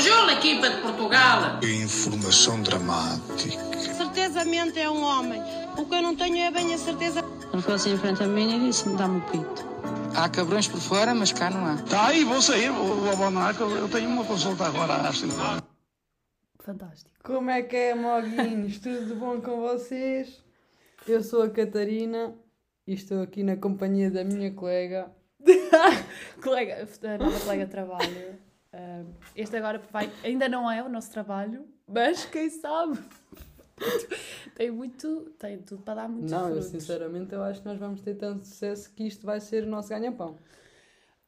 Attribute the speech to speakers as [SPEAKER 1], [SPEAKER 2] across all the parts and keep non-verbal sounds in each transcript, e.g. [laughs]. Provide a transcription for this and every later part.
[SPEAKER 1] Bonjour, equipa de Portugal!
[SPEAKER 2] Informação dramática.
[SPEAKER 3] Certezamente é um homem. O que eu não tenho é bem a certeza.
[SPEAKER 4] Ele foi assim em frente a mim e disse-me: dá-me o pito.
[SPEAKER 5] Há cabrões por fora, mas cá não há.
[SPEAKER 6] Tá aí, vou sair, vou, vou abandonar, que eu tenho uma consulta agora às 5 horas.
[SPEAKER 7] Fantástico.
[SPEAKER 8] Como é que é, moguinhos? [laughs] Tudo bom com vocês? Eu sou a Catarina e estou aqui na companhia da minha colega. [laughs]
[SPEAKER 7] colega, a nova colega de trabalho. Ah, este agora vai, ainda não é o nosso trabalho, mas [laughs] quem sabe? [laughs] tem muito, tem tudo para dar muitos
[SPEAKER 8] Não, eu
[SPEAKER 7] frutos.
[SPEAKER 8] sinceramente eu acho que nós vamos ter tanto sucesso que isto vai ser o nosso ganha-pão.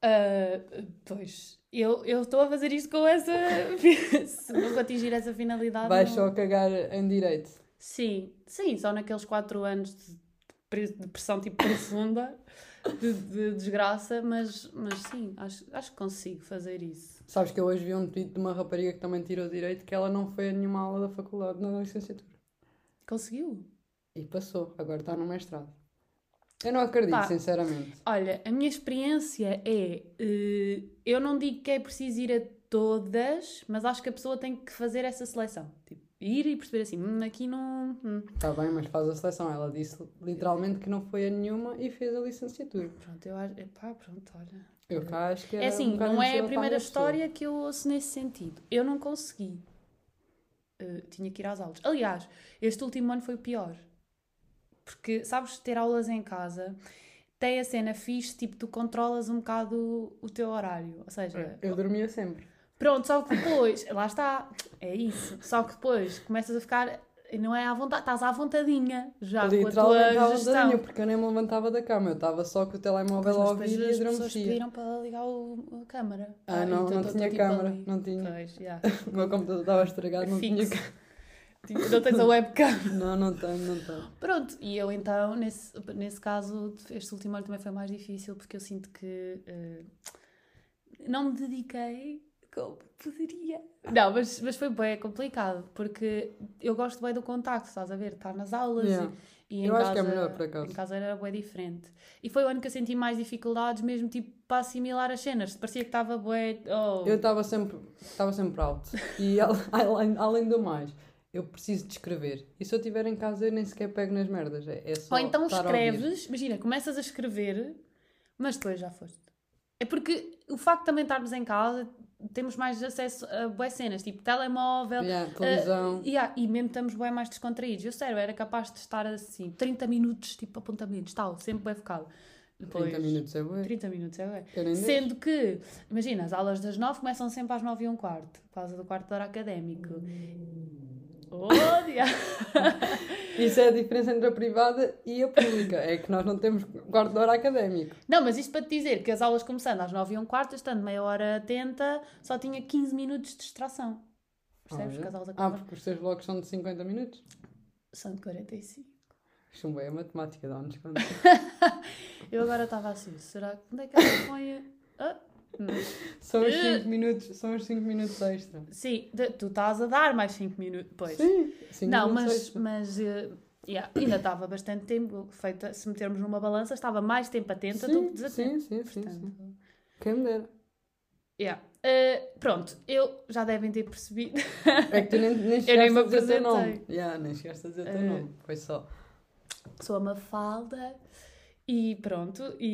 [SPEAKER 7] Ah, pois, eu eu estou a fazer isto com essa. [laughs] Se não atingir essa finalidade.
[SPEAKER 8] Vais
[SPEAKER 7] não-
[SPEAKER 8] só cagar em direito.
[SPEAKER 7] Sim, sim, só naqueles 4 anos de pre- de pressão tipo profunda, de, de desgraça, mas, mas sim, acho, acho que consigo fazer isso.
[SPEAKER 8] Sabes que eu hoje vi um tweet de uma rapariga que também tirou direito que ela não foi a nenhuma aula da faculdade na licenciatura.
[SPEAKER 7] Conseguiu?
[SPEAKER 8] E passou, agora está no mestrado. Eu não acredito,
[SPEAKER 7] Pá.
[SPEAKER 8] sinceramente.
[SPEAKER 7] Olha, a minha experiência é. eh, eu não digo que é preciso ir a todas, mas acho que a pessoa tem que fazer essa seleção. Tipo, ir e perceber assim, "Hum, aqui não. hum."
[SPEAKER 8] Está bem, mas faz a seleção. Ela disse literalmente que não foi a nenhuma e fez a licenciatura.
[SPEAKER 7] Pronto, eu acho. Epá, pronto, olha.
[SPEAKER 8] Eu cá acho que
[SPEAKER 7] É assim,
[SPEAKER 8] um
[SPEAKER 7] não é a primeira história que eu ouço nesse sentido. Eu não consegui. Eh, tinha que ir às aulas. Aliás, este último ano foi o pior. Porque, sabes, ter aulas em casa tem a cena fixe, tipo, tu controlas um bocado o, o teu horário. Ou seja,
[SPEAKER 8] Eu dormia sempre.
[SPEAKER 7] pronto, só que depois, lá está, é isso. Só que depois começas a ficar, não é à vontade, estás à vontadinha já com a tua gestão.
[SPEAKER 8] porque eu nem me levantava da cama. Eu estava só com o telemóvel
[SPEAKER 7] Pois,
[SPEAKER 8] a
[SPEAKER 7] mas
[SPEAKER 8] ouvir e
[SPEAKER 7] as pessoas
[SPEAKER 8] adormecia.
[SPEAKER 7] pediram para ligar o, a câmara.
[SPEAKER 8] Ah, não,
[SPEAKER 7] então
[SPEAKER 8] não tinha
[SPEAKER 7] tipo
[SPEAKER 8] câmara, não tinha.
[SPEAKER 7] Pois. [laughs]
[SPEAKER 8] O meu computador estava estragado, não tinha câmara. [laughs]
[SPEAKER 7] Não tens a webcam. [laughs]
[SPEAKER 8] Não, não tenho, não tenho.
[SPEAKER 7] Pronto, e eu então, nesse, nesse caso, este último ano também foi mais difícil porque eu sinto que eh, não me dediquei como poderia. Não, mas, mas foi bem complicado porque eu gosto bem do contacto, estás a ver? Estar nas aulas
[SPEAKER 8] Yeah.
[SPEAKER 7] e, e em
[SPEAKER 8] Eu
[SPEAKER 7] casa,
[SPEAKER 8] acho que é melhor, por acaso.
[SPEAKER 7] Em casa era bem diferente. E foi o ano que eu senti mais dificuldades, mesmo tipo para assimilar as cenas. Parecia que estava bem. Oh.
[SPEAKER 8] Eu estava sempre, estava sempre alto. E [laughs] al- além, além do mais, eu preciso de escrever. E se eu estiver em casa, eu nem sequer pego nas merdas. É, é só
[SPEAKER 7] Ou então escreves, imagina, começas a escrever, mas depois já foste. É porque o facto de também estarmos em casa, temos mais acesso a boas cenas, tipo telemóvel.
[SPEAKER 8] Yeah, televisão.
[SPEAKER 7] eh, yeah, e mesmo estamos bem mais descontraídos. Eu, sério, era capaz de estar assim, 30 minutos, tipo apontamentos, tal, sempre bem focado. Depois,
[SPEAKER 8] 30 minutos é bué.
[SPEAKER 7] 30 minutos, é
[SPEAKER 8] deixo.
[SPEAKER 7] Sendo que, imagina, as aulas das 9 começam sempre às 9 e um quarto, por causa do quarto de hora académico. Oh, diabo. [laughs]
[SPEAKER 8] Isso é a diferença entre a privada e a pública. É que nós não temos quarto de hora académico.
[SPEAKER 7] Não, mas isto para te dizer que as aulas começando às 9 e um quarto, estando meia hora atenta, só tinha 15 minutos de distração. Percebes?
[SPEAKER 8] Olha.
[SPEAKER 7] Que as aulas
[SPEAKER 8] Ah,
[SPEAKER 7] acabam.
[SPEAKER 8] porque os teus blocos são de 50 minutos?
[SPEAKER 7] São de 45.
[SPEAKER 8] Chumbo é a matemática, dá-nos conta. [laughs]
[SPEAKER 7] Eu agora estava assim, será que onde é que ela põe? Ah, hum.
[SPEAKER 8] São os 5 minutos, são os 5 minutos extra.
[SPEAKER 7] Sim, tu estás a dar mais 5 minutos. Pois.
[SPEAKER 8] Sim, 5
[SPEAKER 7] Não,
[SPEAKER 8] minutos
[SPEAKER 7] mas,
[SPEAKER 8] extra.
[SPEAKER 7] mas eh, yeah, ainda estava bastante tempo feita. Se metermos numa balança, estava mais tempo atenta do que
[SPEAKER 8] Sim,
[SPEAKER 7] desatenta.
[SPEAKER 8] sim, sim, sim,
[SPEAKER 7] Portanto,
[SPEAKER 8] sim. Quem me dera.
[SPEAKER 7] yeah. Eh, pronto, eu já devem ter percebido.
[SPEAKER 8] É que tu nem, nem [laughs] chegaste
[SPEAKER 7] nem
[SPEAKER 8] a dizer o teu nome. Yeah, nem chegaste a dizer o teu
[SPEAKER 7] Eh,
[SPEAKER 8] nome. Foi só.
[SPEAKER 7] sou a Mafalda e pronto, e,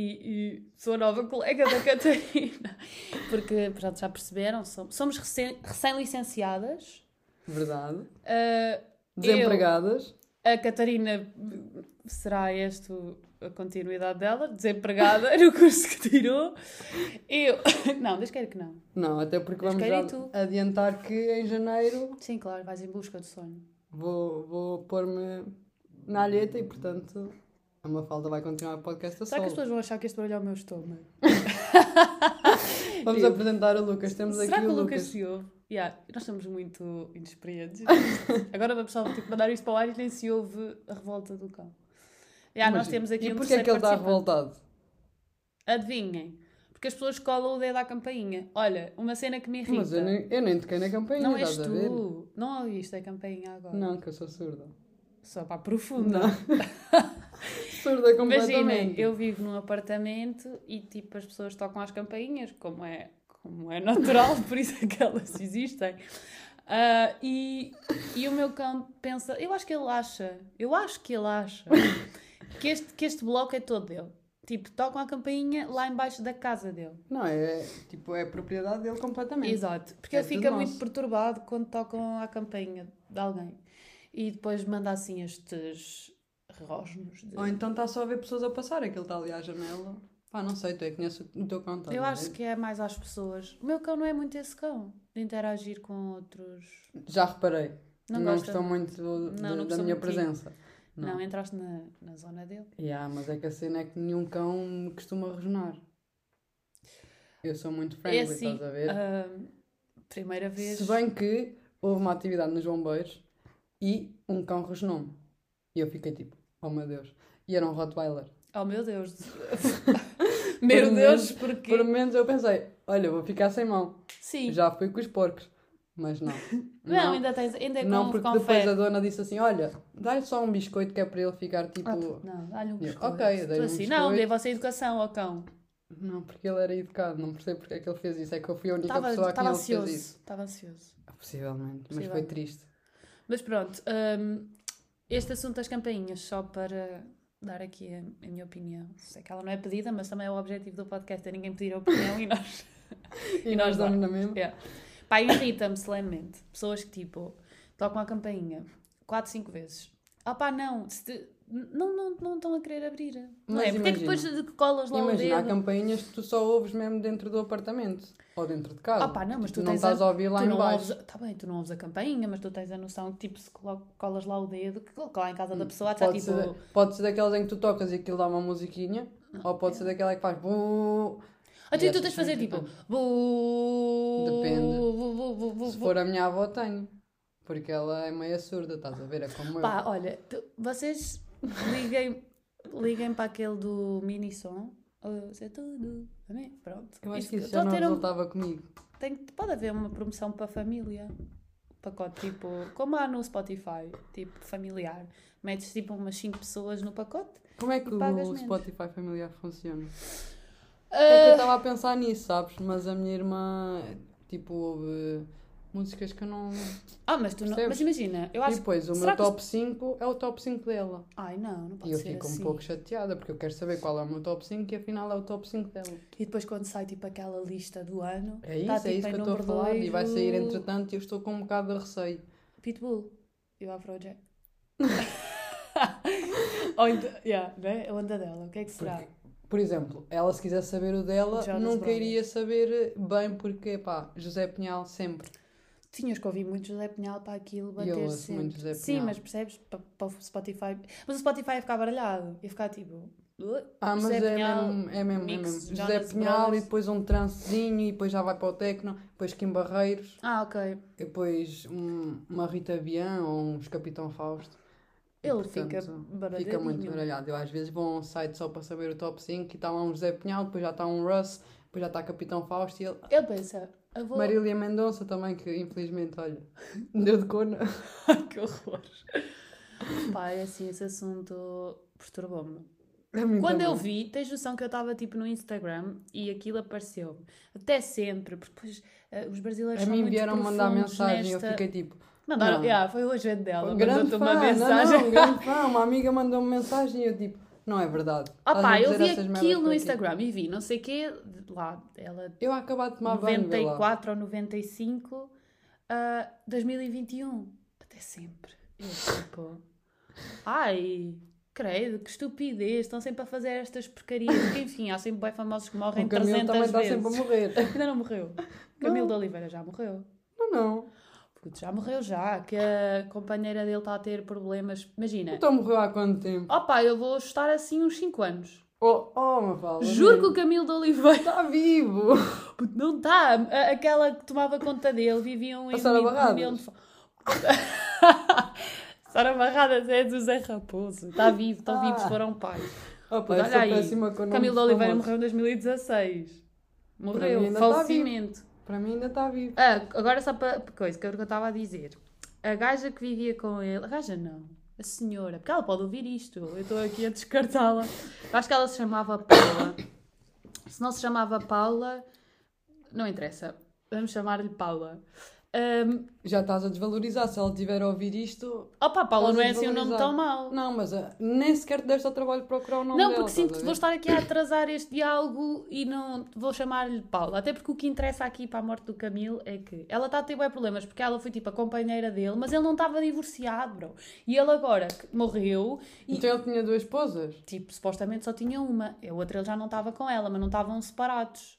[SPEAKER 7] e sou a nova colega da [laughs] Catarina. Porque, pronto, já perceberam, som- somos recém- recém-licenciadas.
[SPEAKER 8] Verdade.
[SPEAKER 7] Ah,
[SPEAKER 8] Desempregadas.
[SPEAKER 7] eu, a Catarina será esta a continuidade dela, desempregada [laughs] no curso que tirou. Eu, [laughs] não, Deus queira que não.
[SPEAKER 8] Não, até porque vamos adiantar que em janeiro
[SPEAKER 7] Sim, claro, vais em busca do sonho.
[SPEAKER 8] vou, vou pôr-me na alheta e, portanto, a Mafalda vai continuar o podcast a
[SPEAKER 7] Será que as pessoas vão achar que este barulho é o meu estômago? [laughs]
[SPEAKER 8] Vamos
[SPEAKER 7] Eu-
[SPEAKER 8] apresentar o Lucas. Temos
[SPEAKER 7] Será
[SPEAKER 8] aqui
[SPEAKER 7] que
[SPEAKER 8] o
[SPEAKER 7] o
[SPEAKER 8] Lucas.
[SPEAKER 7] Se ouve? Yeah, nós estamos muito inexperientes. [laughs] Agora vamos só tipo, mandar isto para o ar e nem se ouve a revolta do cão. Yeah, nós temos aqui
[SPEAKER 8] E
[SPEAKER 7] um
[SPEAKER 8] porquê é que ele está revoltado?
[SPEAKER 7] Adivinhem. Porque as pessoas colam o dedo à campainha. Olha, uma cena que me irrita.
[SPEAKER 8] Mas eu nem, eu nem toquei na campainha,
[SPEAKER 7] não és
[SPEAKER 8] estás a ver?
[SPEAKER 7] tu. Não ouviste a campainha agora.
[SPEAKER 8] Não, que eu sou surda.
[SPEAKER 7] Só para a profunda.
[SPEAKER 8] Não. [laughs] surda completamente.
[SPEAKER 7] Imaginem, eu vivo num apartamento e tipo as pessoas tocam as campainhas, como é, como é natural, [laughs] por isso é que elas existem. Ah, e, e o meu cão pensa, eu acho que ele acha, eu acho que ele acha que este, que este bloco é todo dele. Tipo, tocam a campainha lá embaixo da casa dele.
[SPEAKER 8] Não, é tipo, é propriedade dele completamente.
[SPEAKER 7] Exato, porque
[SPEAKER 8] É
[SPEAKER 7] ele fica
[SPEAKER 8] nosso.
[SPEAKER 7] muito perturbado quando tocam a campainha de alguém. E depois manda assim estes rosnos. de-
[SPEAKER 8] Ou então está só a ver pessoas a passar, é que ele está ali à janela. Pá, não sei, tu é que conheces o teu cão.
[SPEAKER 7] Eu acho
[SPEAKER 8] ver?
[SPEAKER 7] que é mais às pessoas. O meu cão não é muito esse cão, de interagir com outros.
[SPEAKER 8] Já reparei.
[SPEAKER 7] Não
[SPEAKER 8] Não,
[SPEAKER 7] gosta?
[SPEAKER 8] gostou muito do-
[SPEAKER 7] Não,
[SPEAKER 8] de-
[SPEAKER 7] não
[SPEAKER 8] da minha
[SPEAKER 7] muito
[SPEAKER 8] presença.
[SPEAKER 7] Não, entraste na, na zona dele.
[SPEAKER 8] Yeah, mas é que a cena é que nenhum cão me costuma rosnar. Eu sou muito friendly,
[SPEAKER 7] é assim,
[SPEAKER 8] estás a ver?
[SPEAKER 7] ah, primeira vez.
[SPEAKER 8] Se bem que houve uma atividade nos bombeiros e um cão rosnou-me. E eu fiquei tipo, oh meu Deus. E era um Rottweiler.
[SPEAKER 7] Oh meu Deus! [laughs] meu Deus,
[SPEAKER 8] menos-
[SPEAKER 7] porquê?
[SPEAKER 8] Por menos eu pensei, olha, vou ficar sem mão.
[SPEAKER 7] Sim.
[SPEAKER 8] Já fui com os porcos. Mas [laughs] não.
[SPEAKER 7] Não, ainda tens. Ainda é
[SPEAKER 8] Não,
[SPEAKER 7] com,
[SPEAKER 8] porque
[SPEAKER 7] com
[SPEAKER 8] depois
[SPEAKER 7] fé.
[SPEAKER 8] a dona disse assim: Olha, dá-lhe só um biscoito que é para ele ficar tipo.
[SPEAKER 7] Ah, não, dá-lhe um
[SPEAKER 8] Eu,
[SPEAKER 7] biscoito.
[SPEAKER 8] ok, dei-lhe um
[SPEAKER 7] assim, não,
[SPEAKER 8] biscoito.
[SPEAKER 7] dê você educação ao cão.
[SPEAKER 8] Não, porque ele era educado, não percebo porque é que ele fez isso. É que eu fui a única
[SPEAKER 7] Estava
[SPEAKER 8] pessoa a
[SPEAKER 7] estava
[SPEAKER 8] ele fez
[SPEAKER 7] ansioso.
[SPEAKER 8] isso.
[SPEAKER 7] Estava ansioso.
[SPEAKER 8] Possivelmente, mas
[SPEAKER 7] Possível.
[SPEAKER 8] foi triste.
[SPEAKER 7] Mas pronto, hum, este assunto das campainhas, só para dar aqui a, a minha opinião. Sei que ela não é pedida, mas também é o objetivo do podcast, é ninguém pedir a opinião e nós. [laughs]
[SPEAKER 8] E, nós damos na mesma.
[SPEAKER 7] Yeah. Pá, irrita-me solenemente. Pessoas que tipo tocam a campainha 4, 5 vezes. Ah pá, não, se te- não, não, não estão a querer abrir. Não
[SPEAKER 8] Mas
[SPEAKER 7] é? Porque é que depois de que colas lá
[SPEAKER 8] Imagina,
[SPEAKER 7] o
[SPEAKER 8] há
[SPEAKER 7] dedo?
[SPEAKER 8] campainhas que tu só ouves mesmo dentro do apartamento ou dentro de casa.
[SPEAKER 7] Ah pá, não, mas tu
[SPEAKER 8] não
[SPEAKER 7] tens
[SPEAKER 8] estás a ouvir lá
[SPEAKER 7] tu
[SPEAKER 8] em
[SPEAKER 7] não
[SPEAKER 8] baixo.
[SPEAKER 7] ouves, tá bem, tu não ouves a campainha, mas tu tens a noção que tipo se colas lá o dedo, que lá em casa da pessoa está
[SPEAKER 8] Hum, Pode,
[SPEAKER 7] tipo.
[SPEAKER 8] ser, pode ser daquelas em que tu tocas e aquilo dá uma musiquinha, ou pode ser daquela que faz. bu-
[SPEAKER 7] Ah, tu, tu tens de fazer tipo.
[SPEAKER 8] irritantes.
[SPEAKER 7] bu-
[SPEAKER 8] Depende. Se for a minha avó, tenho. Porque ela é meia surda, estás a ver? É como eu.
[SPEAKER 7] Pá, olha, tu- vocês liguem, liguem para aquele do mini som. É tudo. Amém? Pronto.
[SPEAKER 8] Eu acho
[SPEAKER 7] Isto-
[SPEAKER 8] que isso já
[SPEAKER 7] a
[SPEAKER 8] não
[SPEAKER 7] ter um-
[SPEAKER 8] resultava comigo.
[SPEAKER 7] tem, pode haver uma promoção para família. Pacote tipo, como há no Spotify, tipo familiar. Metes tipo umas 5 pessoas no pacote.
[SPEAKER 8] Como é que o
[SPEAKER 7] menos.
[SPEAKER 8] Spotify familiar funciona? É que
[SPEAKER 7] Ah,
[SPEAKER 8] eu estava a pensar nisso, sabes? Mas a minha irmã, tipo, ouve músicas que eu não.
[SPEAKER 7] Ah, mas tu não.
[SPEAKER 8] Percebes?
[SPEAKER 7] Mas imagina, eu
[SPEAKER 8] E
[SPEAKER 7] acho
[SPEAKER 8] depois, o
[SPEAKER 7] será
[SPEAKER 8] meu
[SPEAKER 7] que
[SPEAKER 8] top 5 é o top 5 dela.
[SPEAKER 7] Ai, não, não pode
[SPEAKER 8] E eu
[SPEAKER 7] ser
[SPEAKER 8] fico
[SPEAKER 7] assim.
[SPEAKER 8] um pouco chateada, porque eu quero saber qual é o meu top 5 e afinal é o top 5 dela.
[SPEAKER 7] E depois quando sai tipo aquela lista do ano,
[SPEAKER 8] É isso,
[SPEAKER 7] tá,
[SPEAKER 8] é
[SPEAKER 7] tipo,
[SPEAKER 8] isso
[SPEAKER 7] em
[SPEAKER 8] que eu estou a
[SPEAKER 7] número
[SPEAKER 8] falar.
[SPEAKER 7] dois
[SPEAKER 8] E vai sair
[SPEAKER 7] o
[SPEAKER 8] entretanto e eu estou com um bocado de receio.
[SPEAKER 7] Pitbull e o Afrojack. [laughs] Ou então, yeah, né? A onda dela, o que é que será?
[SPEAKER 8] Porque, por exemplo, ela se quiser saber o dela,
[SPEAKER 7] Jonas
[SPEAKER 8] nunca
[SPEAKER 7] Brothers.
[SPEAKER 8] iria saber bem porque, pá, José Pinhal sempre.
[SPEAKER 7] Tinhas que ouvir muito José Pinhal para aquilo
[SPEAKER 8] eu
[SPEAKER 7] bater
[SPEAKER 8] ouço
[SPEAKER 7] sempre.
[SPEAKER 8] muito José
[SPEAKER 7] Sim,
[SPEAKER 8] Pinhal.
[SPEAKER 7] mas percebes? Para, para o Spotify. Mas o Spotify ia ficar baralhado. Ia ficar tipo. "Uh,
[SPEAKER 8] Ah, mas
[SPEAKER 7] José
[SPEAKER 8] é,
[SPEAKER 7] Pinhal,
[SPEAKER 8] mesmo, é mesmo, é
[SPEAKER 7] mix
[SPEAKER 8] mesmo.
[SPEAKER 7] Jonas
[SPEAKER 8] José Pinhal
[SPEAKER 7] Brothers.
[SPEAKER 8] e depois um trancezinho e depois já vai para o Tecno, depois Kim Barreiros,
[SPEAKER 7] Ah, ok.
[SPEAKER 8] e depois um- uma Rita Bian ou uns Capitão Fausto. E,
[SPEAKER 7] Ele
[SPEAKER 8] portanto,
[SPEAKER 7] fica baralhadinho.
[SPEAKER 8] Fica muito baralhado. Eu às vezes vou a um site só para saber o top 5 e está lá um José Pinhal, depois já está um Russ, depois já está Capitão Fausto e ele.
[SPEAKER 7] Ele pensa,
[SPEAKER 8] Marília Mendonça também, que infelizmente, olha, [laughs] deu de cona. [laughs]
[SPEAKER 7] que horror. Pá, é assim, esse assunto perturbou-me.
[SPEAKER 8] É
[SPEAKER 7] Quando eu vi, tens noção que eu estava tipo no Instagram e aquilo apareceu-me. Até sempre, porque depois eh, os brasileiros
[SPEAKER 8] A
[SPEAKER 7] são
[SPEAKER 8] mim
[SPEAKER 7] muito
[SPEAKER 8] vieram mandar mensagem e
[SPEAKER 7] nesta...
[SPEAKER 8] eu fiquei tipo.
[SPEAKER 7] Mandaram,
[SPEAKER 8] Não.
[SPEAKER 7] yeah, foi o agente dela, mandou-te uma mensagem.
[SPEAKER 8] Não, não, grande [laughs] fã. Uma amiga mandou-me mensagem e eu tipo, não é verdade.
[SPEAKER 7] Ah
[SPEAKER 8] Estás a
[SPEAKER 7] pá, eu vi aquilo no? Instagram e vi, não sei o quê, lá, ela
[SPEAKER 8] Eu acabado de tomar banho, vê lá.
[SPEAKER 7] 94 ou 95, ah, 2021, até sempre. Eu tipo, ai, credo, que estupidez, estão sempre a fazer estas porcarias. Porque, enfim, há sempre bem famosos que morrem
[SPEAKER 8] O Camilo
[SPEAKER 7] 300
[SPEAKER 8] também está
[SPEAKER 7] vezes.
[SPEAKER 8] sempre a morrer.
[SPEAKER 7] Ainda não morreu. [laughs] Camilo de Oliveira já morreu.
[SPEAKER 8] Não, não.
[SPEAKER 7] Putz, já morreu já, que a companheira dele está a ter problemas. Imagina.
[SPEAKER 8] Então morreu há quanto tempo?
[SPEAKER 7] Opa, eu vou estar assim uns 5 anos.
[SPEAKER 8] Oh, oh Mafalda.
[SPEAKER 7] Juro que o Camilo de Oliveira
[SPEAKER 8] Está vivo.
[SPEAKER 7] Não está. Aquela que tomava conta dele viviam em
[SPEAKER 8] A Sara Barradas. [laughs]
[SPEAKER 7] Sara Barradas é do Zé Raposo. Está vivo, estão
[SPEAKER 8] Ah.
[SPEAKER 7] vivos, foram pais.
[SPEAKER 8] Opa,
[SPEAKER 7] Olha aí. Camilo de Oliveira
[SPEAKER 8] famosos.
[SPEAKER 7] morreu em 2016.
[SPEAKER 8] Para
[SPEAKER 7] Morreu,
[SPEAKER 8] está
[SPEAKER 7] falecimento.
[SPEAKER 8] Para mim ainda está vivo.
[SPEAKER 7] Ah, agora só para coisa que o que eu estava a dizer. A gaja que vivia com ele. A gaja não. A senhora. Porque ela pode ouvir isto. Eu estou aqui a descartá-la. Acho que ela se chamava Paula. Se não se chamava Paula, Não interessa. Vamos chamar-lhe Paula. Ahm,
[SPEAKER 8] Já estás a desvalorizar. Se ela tiver a ouvir isto.
[SPEAKER 7] opa, Paula não é assim um nome tão mau.
[SPEAKER 8] Não, mas ah, nem sequer te deste ao trabalho de procurar o nome
[SPEAKER 7] Não,
[SPEAKER 8] dela.
[SPEAKER 7] porque sinto que vou estar aqui a atrasar este diálogo e não vou chamar-lhe Paula. Até porque o que interessa aqui para a morte do Camilo é que ela está a ter bem problemas porque ela foi tipo a companheira dele, mas ele não estava divorciado, bro. E ele agora que morreu e
[SPEAKER 8] Então ele tinha duas esposas?
[SPEAKER 7] tipo, supostamente só tinha uma. A outra ele já não estava com ela, mas não estavam separados.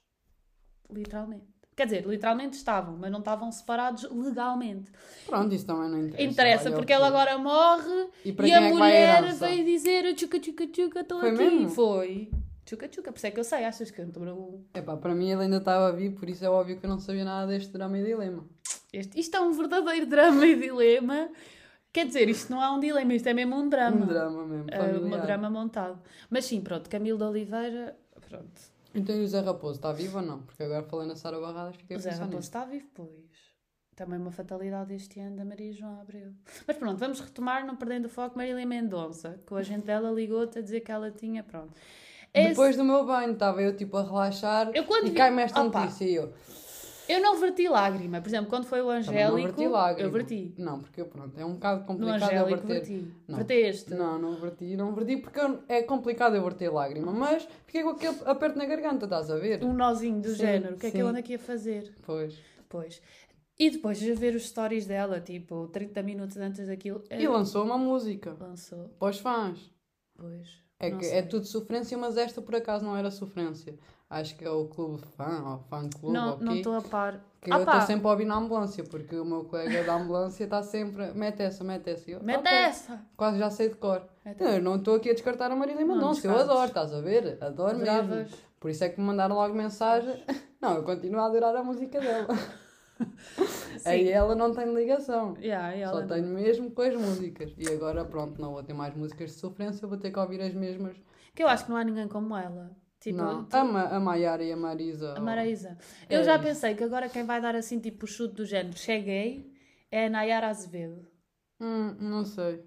[SPEAKER 7] Literalmente. Quer dizer, literalmente estavam, mas não estavam separados legalmente.
[SPEAKER 8] Pronto, isso também não interessa.
[SPEAKER 7] Interessa,
[SPEAKER 8] o
[SPEAKER 7] porque
[SPEAKER 8] que
[SPEAKER 7] ela
[SPEAKER 8] é.
[SPEAKER 7] agora morre
[SPEAKER 8] E
[SPEAKER 7] e a
[SPEAKER 8] é
[SPEAKER 7] mulher veio dizer tchuca tchuca tchuca, estou aqui.
[SPEAKER 8] mesmo?
[SPEAKER 7] Foi. Tchuca tchuca, por isso é que eu sei, achas que eu não
[SPEAKER 8] Epá, para mim ele ainda estava vivo, por isso é óbvio que eu não sabia nada deste drama e dilema.
[SPEAKER 7] Este, isto é um verdadeiro drama e dilema. Quer dizer, isto não é um dilema, isto é mesmo um drama.
[SPEAKER 8] Um drama mesmo,
[SPEAKER 7] É
[SPEAKER 8] familiar.
[SPEAKER 7] um drama montado. Mas sim, pronto, Camilo de Oliveira, pronto.
[SPEAKER 8] Então e o Zé Raposo, está vivo ou não? Porque agora falei na Sara Barradas, fiquei a
[SPEAKER 7] O Zé
[SPEAKER 8] pensar
[SPEAKER 7] Raposo
[SPEAKER 8] nisso.
[SPEAKER 7] está vivo, pois. Também uma fatalidade este ano da Maria João Abreu. Mas pronto, vamos retomar, não perdendo o foco, Marília Mendonça, que o agente dela ligou-te a dizer que ela tinha, pronto. Esse-
[SPEAKER 8] Depois do meu banho, estava eu tipo a relaxar
[SPEAKER 7] Eu quando
[SPEAKER 8] e
[SPEAKER 7] vi-
[SPEAKER 8] cai-me esta
[SPEAKER 7] Opa.
[SPEAKER 8] notícia e eu...
[SPEAKER 7] Eu não verti lágrima. Por exemplo, quando foi o
[SPEAKER 8] Também
[SPEAKER 7] Angélico,
[SPEAKER 8] não verti lágrima.
[SPEAKER 7] eu verti.
[SPEAKER 8] Não, porque pronto, é um bocado
[SPEAKER 7] No
[SPEAKER 8] complicado eu
[SPEAKER 7] Angélico
[SPEAKER 8] verter.
[SPEAKER 7] verti.
[SPEAKER 8] Não.
[SPEAKER 7] Verteste.
[SPEAKER 8] Não, não verti, não verti porque eu- é complicado eu verter lágrima, mas fiquei com aquele aperto na garganta, estás a ver?
[SPEAKER 7] Um nozinho do
[SPEAKER 8] Sim,
[SPEAKER 7] género. O que é que eu ando aqui a fazer?
[SPEAKER 8] Pois.
[SPEAKER 7] Pois. E depois de ver os stories dela, tipo, 30 minutos antes daquilo,
[SPEAKER 8] E
[SPEAKER 7] eh,
[SPEAKER 8] lançou uma música
[SPEAKER 7] lançou.
[SPEAKER 8] para os fãs.
[SPEAKER 7] Pois.
[SPEAKER 8] É, que,
[SPEAKER 7] sei.
[SPEAKER 8] é tudo sofrência, mas esta por acaso não era sofrência. Acho que é o clube fã, ou fã clube,
[SPEAKER 7] Não,
[SPEAKER 8] ou
[SPEAKER 7] não estou a par.
[SPEAKER 8] que
[SPEAKER 7] Ah
[SPEAKER 8] eu estou sempre a ouvir na ambulância, porque o meu colega da ambulância está sempre, mete essa, mete essa. Eu,
[SPEAKER 7] Mete
[SPEAKER 8] "Ok."
[SPEAKER 7] essa!
[SPEAKER 8] Quase já sei de cor.
[SPEAKER 7] Mete
[SPEAKER 8] Não, eu não estou aqui a descartar a Marília Mendonça, eu adoro, estás a ver? Adoro mesmo. Por isso é que me mandaram logo mensagem. Não, eu continuo a adorar a música dela. [laughs] Aí ela não tem ligação.
[SPEAKER 7] Yeah, ela
[SPEAKER 8] Só tenho mesmo com as músicas. E agora, pronto, não vou ter mais músicas de sofrência, vou ter que ouvir as mesmas.
[SPEAKER 7] Que eu acho que não há ninguém como ela. Tipo,
[SPEAKER 8] não,
[SPEAKER 7] tu-
[SPEAKER 8] a, Ma- a Maiara e a Marisa.
[SPEAKER 7] a Maraísa.
[SPEAKER 8] É
[SPEAKER 7] Eu já
[SPEAKER 8] isso.
[SPEAKER 7] pensei que agora quem vai dar assim, tipo, o chute do género cheguei é a Nayara Azevedo.
[SPEAKER 8] Hum, não sei.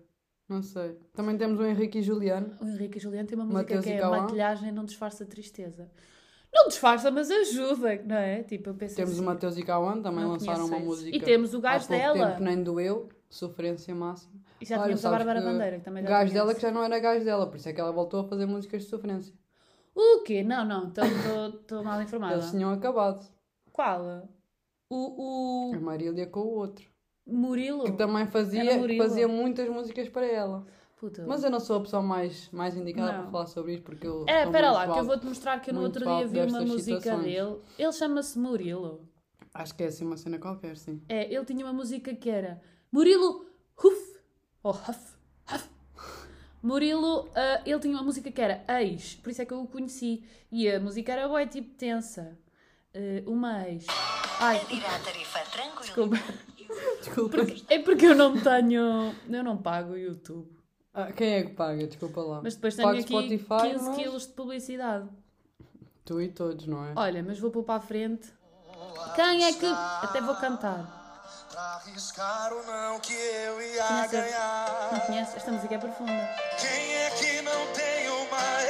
[SPEAKER 8] Não sei. Também temos o Henrique e Juliano.
[SPEAKER 7] O Henrique e Juliano tem uma música
[SPEAKER 8] Mateus
[SPEAKER 7] que é. Maquilhagem não disfarça tristeza. Não disfarça, mas ajuda, não é? Tipo, eu penso
[SPEAKER 8] Temos
[SPEAKER 7] assim.
[SPEAKER 8] o Mateus e Cauã, também lançaram uma
[SPEAKER 7] esse.
[SPEAKER 8] música.
[SPEAKER 7] E temos o
[SPEAKER 8] pouco
[SPEAKER 7] dela.
[SPEAKER 8] tempo, nem doeu. Sofrência máxima.
[SPEAKER 7] E já
[SPEAKER 8] Olha,
[SPEAKER 7] tínhamos a Bárbara
[SPEAKER 8] que
[SPEAKER 7] Bandeira, que também
[SPEAKER 8] O
[SPEAKER 7] já
[SPEAKER 8] gajo
[SPEAKER 7] conheço.
[SPEAKER 8] dela que já não era gajo dela, por isso é que ela voltou a fazer músicas de sofrência.
[SPEAKER 7] O quê? Não, não, estou mal informada.
[SPEAKER 8] Eles tinham acabado.
[SPEAKER 7] Qual? O,
[SPEAKER 8] A
[SPEAKER 7] o
[SPEAKER 8] Marília com o outro.
[SPEAKER 7] Murilo?
[SPEAKER 8] Que também fazia,
[SPEAKER 7] Murilo.
[SPEAKER 8] fazia muitas músicas para ela.
[SPEAKER 7] Puta.
[SPEAKER 8] Mas eu não sou a pessoa mais, mais indicada
[SPEAKER 7] Não.
[SPEAKER 8] para falar sobre isto porque eu.
[SPEAKER 7] É, espera lá, que eu vou-te mostrar que eu no outro dia vi uma música
[SPEAKER 8] situações.
[SPEAKER 7] dele. Ele chama-se Murilo.
[SPEAKER 8] Acho que é assim uma cena qualquer, sim.
[SPEAKER 7] É, ele tinha uma música que era Murilo Huff. Ou. Huff. Murilo, ah, ele tinha uma música que era Ex, por isso é que eu o conheci. E a música era boa, tipo tensa. Ah, uma ex. Ai, desculpa.
[SPEAKER 8] Desculpa.
[SPEAKER 7] É porque eu não tenho. Eu não pago o YouTube.
[SPEAKER 8] Ah, quem é que paga? Desculpa lá.
[SPEAKER 7] Mas depois tenho
[SPEAKER 8] Pago
[SPEAKER 7] aqui
[SPEAKER 8] Spotify,
[SPEAKER 7] 15
[SPEAKER 8] mas-
[SPEAKER 7] quilos de publicidade.
[SPEAKER 8] Tu e todos, não é?
[SPEAKER 7] Olha, mas vou pôr para a frente. Quem é que. Até vou cantar.
[SPEAKER 2] Pra arriscar o não que eu ia
[SPEAKER 7] Conhece?
[SPEAKER 2] ganhar. [laughs]
[SPEAKER 7] Não conheces? Esta música é profunda.
[SPEAKER 2] Quem é que não tem uma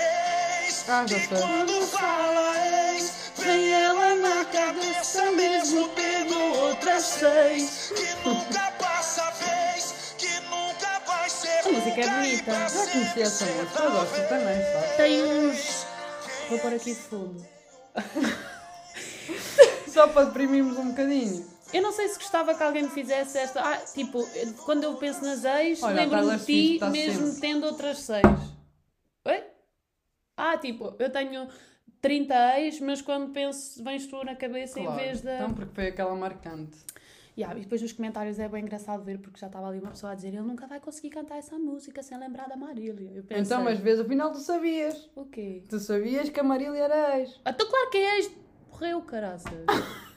[SPEAKER 2] ex?
[SPEAKER 8] Ah,
[SPEAKER 2] que quando fala ex, vem ela na cabeça mesmo tendo outras seis. Que nunca passa vez, que nunca vai ser.
[SPEAKER 7] A música é bonita.
[SPEAKER 8] Já conheci essa música, eu gosto também, sabe?
[SPEAKER 7] Tem uns. Vou pôr aqui de fundo. [laughs]
[SPEAKER 8] Só para deprimirmos um bocadinho.
[SPEAKER 7] Eu não sei se gostava que alguém me fizesse esta. Ah, tipo, quando eu penso nas ex, lembro-me de ti mesmo
[SPEAKER 8] sempre.
[SPEAKER 7] tendo outras seis. Oi? Ah, tipo, eu tenho 30 ex, mas quando penso, vens tu na cabeça
[SPEAKER 8] Claro.
[SPEAKER 7] em vez da.
[SPEAKER 8] Então, porque foi aquela marcante.
[SPEAKER 7] Yeah, e depois nos comentários é bem engraçado ver porque já estava ali uma pessoa a dizer ele nunca vai conseguir cantar essa música sem lembrar da Marília. Eu pensei,
[SPEAKER 8] Então, mas vês, afinal tu sabias.
[SPEAKER 7] o quê?
[SPEAKER 8] Tu sabias que a Marília era ex.
[SPEAKER 7] Ah, Então claro que é ex. Morreu, caraças. [laughs]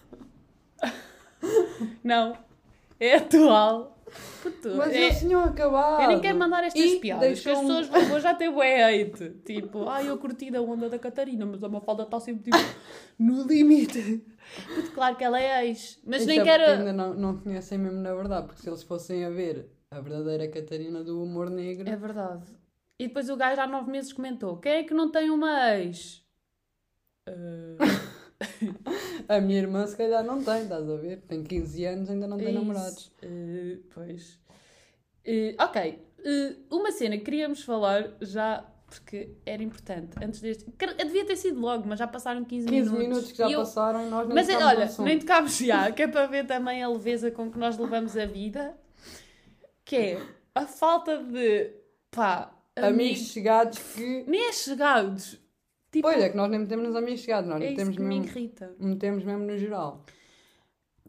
[SPEAKER 7] não. É atual. Puto,
[SPEAKER 8] Mas
[SPEAKER 7] é-
[SPEAKER 8] eles tinham acabado.
[SPEAKER 7] Eu nem quero mandar estas
[SPEAKER 8] E
[SPEAKER 7] piadas, que as pessoas vão, já ter bué hate. Tipo, ai, eu curti da onda da Catarina, mas a Mafalda está sempre tipo, no limite. Puto, claro que ela é ex. Mas
[SPEAKER 8] Isto
[SPEAKER 7] nem
[SPEAKER 8] é
[SPEAKER 7] quero...
[SPEAKER 8] ainda não, não conhecem mesmo na verdade, porque se eles fossem a ver a verdadeira Catarina do humor negro,
[SPEAKER 7] É verdade. E depois o gajo há nove meses comentou: quem é que não tem uma ex? Ah, [laughs]
[SPEAKER 8] A minha irmã se calhar não tem, estás a ver? Tem 15 anos, ainda não tem
[SPEAKER 7] Isso.
[SPEAKER 8] namorados.
[SPEAKER 7] Eh, pois. Eh, ok. Eh, uma cena que queríamos falar já, porque era importante, antes deste. Devia ter sido logo, mas já passaram 15,
[SPEAKER 8] 15
[SPEAKER 7] minutos.
[SPEAKER 8] minutos que já
[SPEAKER 7] eu-
[SPEAKER 8] passaram e nós nem
[SPEAKER 7] Mas
[SPEAKER 8] no
[SPEAKER 7] olha, nem tocámos já, que é para ver também a leveza com que nós levamos a vida, que é a falta de pá,
[SPEAKER 8] Amigos
[SPEAKER 7] amigos,
[SPEAKER 8] chegados que.
[SPEAKER 7] nem é chegados. Tipo,
[SPEAKER 8] Pois é, que nós nem metemos nos amigos chegados, nós
[SPEAKER 7] é isso
[SPEAKER 8] metemos
[SPEAKER 7] que me
[SPEAKER 8] mesmo,
[SPEAKER 7] irrita.
[SPEAKER 8] metemos mesmo no geral.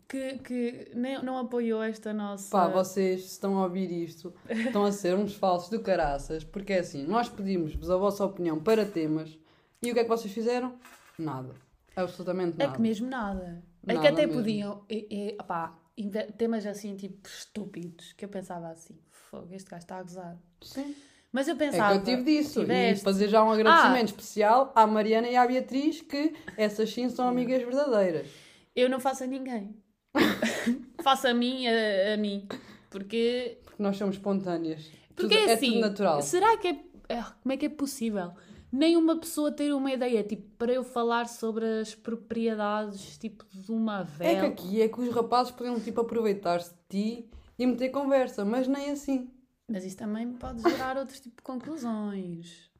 [SPEAKER 7] Que, que nem, não apoiou esta nossa.
[SPEAKER 8] Pá, vocês se estão a ouvir isto, estão a ser uns falsos do caraças, porque é assim, nós pedimos-vos a vossa opinião para temas e o que é que vocês fizeram? Nada. Absolutamente
[SPEAKER 7] É
[SPEAKER 8] nada.
[SPEAKER 7] que mesmo nada. é que
[SPEAKER 8] Nada
[SPEAKER 7] até
[SPEAKER 8] mesmo.
[SPEAKER 7] podiam. E, e, opá, temas assim, tipo, estúpidos, que eu pensava assim: fogo, este gajo está a gozar.
[SPEAKER 8] Sim.
[SPEAKER 7] Mas eu
[SPEAKER 8] É
[SPEAKER 7] pensava.
[SPEAKER 8] que eu tive disso.
[SPEAKER 7] tiveste.
[SPEAKER 8] E fazer já um agradecimento
[SPEAKER 7] Ah.
[SPEAKER 8] especial à Mariana e à Beatriz, que essas sim são [laughs] amigas verdadeiras.
[SPEAKER 7] Eu não faço a ninguém. [laughs] faço a mim, a, a mim. Porque.
[SPEAKER 8] Porque nós somos espontâneas.
[SPEAKER 7] Porque
[SPEAKER 8] Tudo-
[SPEAKER 7] é
[SPEAKER 8] é
[SPEAKER 7] assim.
[SPEAKER 8] tudo natural.
[SPEAKER 7] Será que é. ah, Como é que é possível? Nem uma pessoa ter uma ideia, tipo, para eu falar sobre as propriedades, tipo, de uma
[SPEAKER 8] É que
[SPEAKER 7] vela.
[SPEAKER 8] aqui é que os rapazes podiam tipo aproveitar-se de ti e meter conversa, mas nem assim.
[SPEAKER 7] Mas isso também pode gerar outro tipo de conclusões,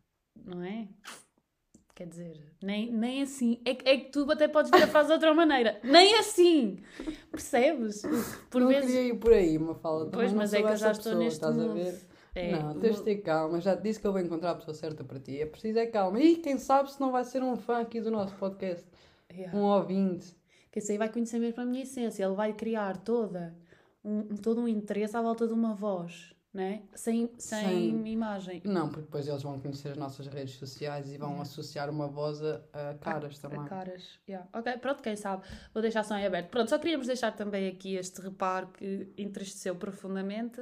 [SPEAKER 7] não é? Quer dizer, nem, nem assim. É, que- é que tu até podes ver a frase de outra maneira. Nem assim! Percebes? Por
[SPEAKER 8] não
[SPEAKER 7] vezes.
[SPEAKER 8] queria ir por aí, uma fala.
[SPEAKER 7] Pois, mas é que eu já estou
[SPEAKER 8] pessoa,
[SPEAKER 7] neste
[SPEAKER 8] estás a
[SPEAKER 7] mood.
[SPEAKER 8] ver?
[SPEAKER 7] É,
[SPEAKER 8] não, tens de ter calma. Já te disse que eu vou encontrar a pessoa certa para ti. É preciso é calma. E quem sabe se não vai ser um fã aqui do nosso podcast.
[SPEAKER 7] Yeah.
[SPEAKER 8] Um ouvinte.
[SPEAKER 7] Que esse aí vai conhecer mesmo a minha essência. Ele vai criar toda um, todo um interesse à volta de uma voz, né? Sem, sem,
[SPEAKER 8] Sem-
[SPEAKER 7] imagem.
[SPEAKER 8] Não, porque depois eles vão conhecer as nossas redes sociais e vão associar uma voz a, a caras
[SPEAKER 7] A
[SPEAKER 8] também.
[SPEAKER 7] caras. Yeah. Ok, pronto, quem sabe. Vou deixar só em aberto. Pronto, só queríamos deixar também aqui este reparo que entristeceu profundamente.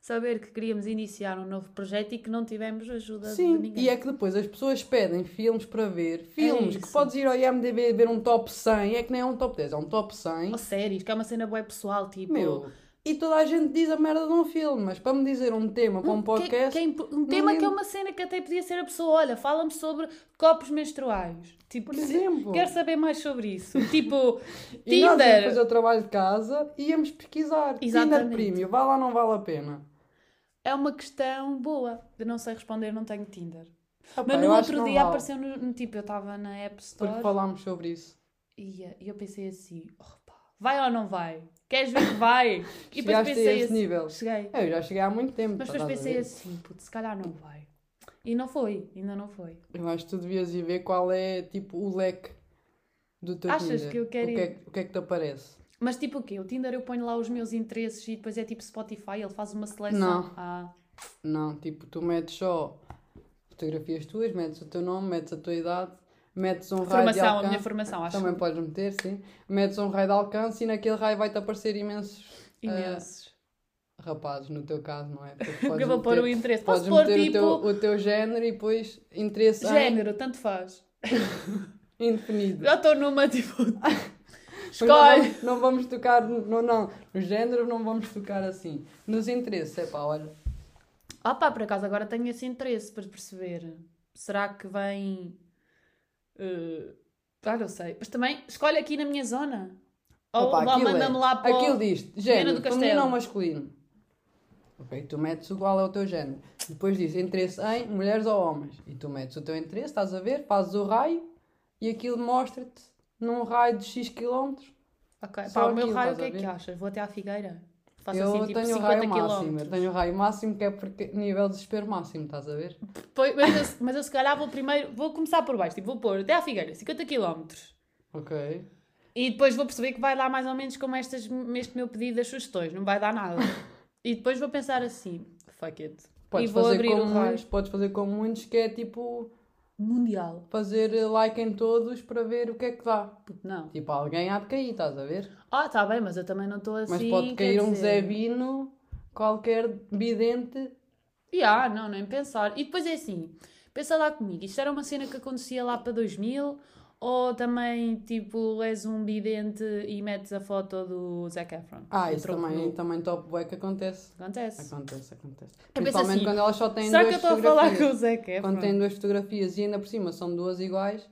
[SPEAKER 7] Saber que queríamos iniciar um novo projeto e que não tivemos ajuda de
[SPEAKER 8] Sim,
[SPEAKER 7] ninguém.
[SPEAKER 8] e é que depois as pessoas pedem filmes para ver. Filmes que
[SPEAKER 7] isso.
[SPEAKER 8] podes ir ao IMDB ver um top 100. É que nem é um top 10, é um top 100.
[SPEAKER 7] Ou séries, que é uma cena boa pessoal, tipo.
[SPEAKER 8] Meu, e toda a gente diz a merda de um filme, mas para me dizer um tema para um
[SPEAKER 7] que-
[SPEAKER 8] podcast.
[SPEAKER 7] que é impo- um tema
[SPEAKER 8] nem-
[SPEAKER 7] que é uma cena que até podia ser a pessoa, olha, fala-me sobre copos menstruais. Tipo,
[SPEAKER 8] Por exemplo.
[SPEAKER 7] quero saber mais sobre isso. [laughs] Tipo,
[SPEAKER 8] E nós
[SPEAKER 7] Tinder.
[SPEAKER 8] fazer o trabalho de casa e íamos pesquisar. Tinder
[SPEAKER 7] Exatamente.
[SPEAKER 8] Premium, vale ou não vale a pena?
[SPEAKER 7] É uma questão boa. De não sei responder, não tenho Tinder.
[SPEAKER 8] Ah,
[SPEAKER 7] Mas no
[SPEAKER 8] eu que
[SPEAKER 7] outro dia
[SPEAKER 8] vale,
[SPEAKER 7] apareceu no, no tipo, eu estava na App Store
[SPEAKER 8] Porque falámos sobre isso.
[SPEAKER 7] e, eh, e eu pensei assim, oh, pá, vai ou não vai? Queres ver que vai? E [laughs] depois
[SPEAKER 8] Chegaste a
[SPEAKER 7] pensei
[SPEAKER 8] esse
[SPEAKER 7] assim,
[SPEAKER 8] nível?
[SPEAKER 7] cheguei.
[SPEAKER 8] Eu já cheguei há muito tempo.
[SPEAKER 7] Mas
[SPEAKER 8] estás
[SPEAKER 7] depois
[SPEAKER 8] a
[SPEAKER 7] pensei
[SPEAKER 8] ver?
[SPEAKER 7] assim, putz, se calhar não vai. E não foi, ainda não foi.
[SPEAKER 8] Eu acho que tu devias ir ver qual é tipo o leque do teu
[SPEAKER 7] Achas
[SPEAKER 8] Tinder.
[SPEAKER 7] que eu quero
[SPEAKER 8] o que, é,
[SPEAKER 7] ir?
[SPEAKER 8] o que é que te aparece?
[SPEAKER 7] Mas tipo o quê? O Tinder eu ponho lá os meus interesses e depois é tipo Spotify, ele faz uma seleção.
[SPEAKER 8] Não.
[SPEAKER 7] Ah,
[SPEAKER 8] Não, tipo, tu metes só fotografias tuas, metes o teu nome, metes a tua idade, metes um raio de
[SPEAKER 7] formação, a
[SPEAKER 8] alcance.
[SPEAKER 7] minha formação, acho
[SPEAKER 8] Também podes meter, sim. Metes um raio de alcance e naquele raio vai-te aparecer imensos
[SPEAKER 7] imensos.
[SPEAKER 8] ah, rapazes, no teu caso, não é? Porque [laughs]
[SPEAKER 7] eu vou pôr o interesse.
[SPEAKER 8] Podes
[SPEAKER 7] Posso pôr
[SPEAKER 8] meter
[SPEAKER 7] tipo
[SPEAKER 8] o, teu, o teu género e depois interesse em
[SPEAKER 7] género, tanto faz. [laughs]
[SPEAKER 8] indefinido.
[SPEAKER 7] Já estou numa tipo. [laughs]
[SPEAKER 8] Não
[SPEAKER 7] Escolhe!
[SPEAKER 8] vamos, não vamos tocar, no, não, não, no género não vamos tocar assim. Nos interesses, é pá, olha.
[SPEAKER 7] Ah pá, por acaso agora tenho esse interesse para perceber. Será que vem. Eh, ah, não sei. Mas também escolhe aqui na minha zona. Ou,
[SPEAKER 8] Opa, aquilo é-
[SPEAKER 7] manda-me lá para. o-
[SPEAKER 8] Aquilo diz, género,
[SPEAKER 7] do
[SPEAKER 8] feminino masculino. Ok, tu metes o qual é o teu género. Depois diz interesse em mulheres ou homens. E tu metes o teu interesse, estás a ver, fazes o raio e aquilo mostra-te num raio de X quilómetros.
[SPEAKER 7] Ok,
[SPEAKER 8] Só
[SPEAKER 7] pá, o meu
[SPEAKER 8] aquilo,
[SPEAKER 7] raio o que é que achas? Vou até à Figueira. Faço
[SPEAKER 8] eu
[SPEAKER 7] assim tipo
[SPEAKER 8] tenho o
[SPEAKER 7] 50
[SPEAKER 8] raio máximo,
[SPEAKER 7] km.
[SPEAKER 8] eu tenho o raio máximo que é porque nível de desespero máximo, estás a ver?
[SPEAKER 7] Pois, Mas eu, mas eu se calhar vou primeiro, vou começar por baixo, tipo, vou pôr até à Figueira, 50 km.
[SPEAKER 8] Ok.
[SPEAKER 7] E depois vou perceber que vai lá mais ou menos como estas, este meu pedido das sugestões, não vai dar nada. E depois vou pensar assim, fuck it.
[SPEAKER 8] Podes
[SPEAKER 7] e vou
[SPEAKER 8] fazer
[SPEAKER 7] abrir
[SPEAKER 8] como
[SPEAKER 7] o raio
[SPEAKER 8] muitos, podes fazer como muitos que é tipo
[SPEAKER 7] mundial.
[SPEAKER 8] fazer like em todos para ver o que é que dá.
[SPEAKER 7] Não.
[SPEAKER 8] Tipo, alguém há de cair, estás a ver?
[SPEAKER 7] Ah, tá bem, mas eu também não estou assim.
[SPEAKER 8] Mas pode cair um
[SPEAKER 7] dizer-
[SPEAKER 8] Zé Bino, qualquer vidente.
[SPEAKER 7] Ya, não, nem pensar. E depois é assim, pensa lá comigo, isto era uma cena que acontecia lá para 2000 ou também, tipo, és um vidente e metes a foto do Zac Efron?
[SPEAKER 8] Ah, isso também, também top bué que acontece.
[SPEAKER 7] Acontece.
[SPEAKER 8] Acontece, acontece.
[SPEAKER 7] Eu
[SPEAKER 8] Principalmente
[SPEAKER 7] assim,
[SPEAKER 8] quando elas só têm
[SPEAKER 7] Será que eu estou a falar com o. Zac Efron?
[SPEAKER 8] Quando têm duas fotografias e ainda por cima são duas iguais.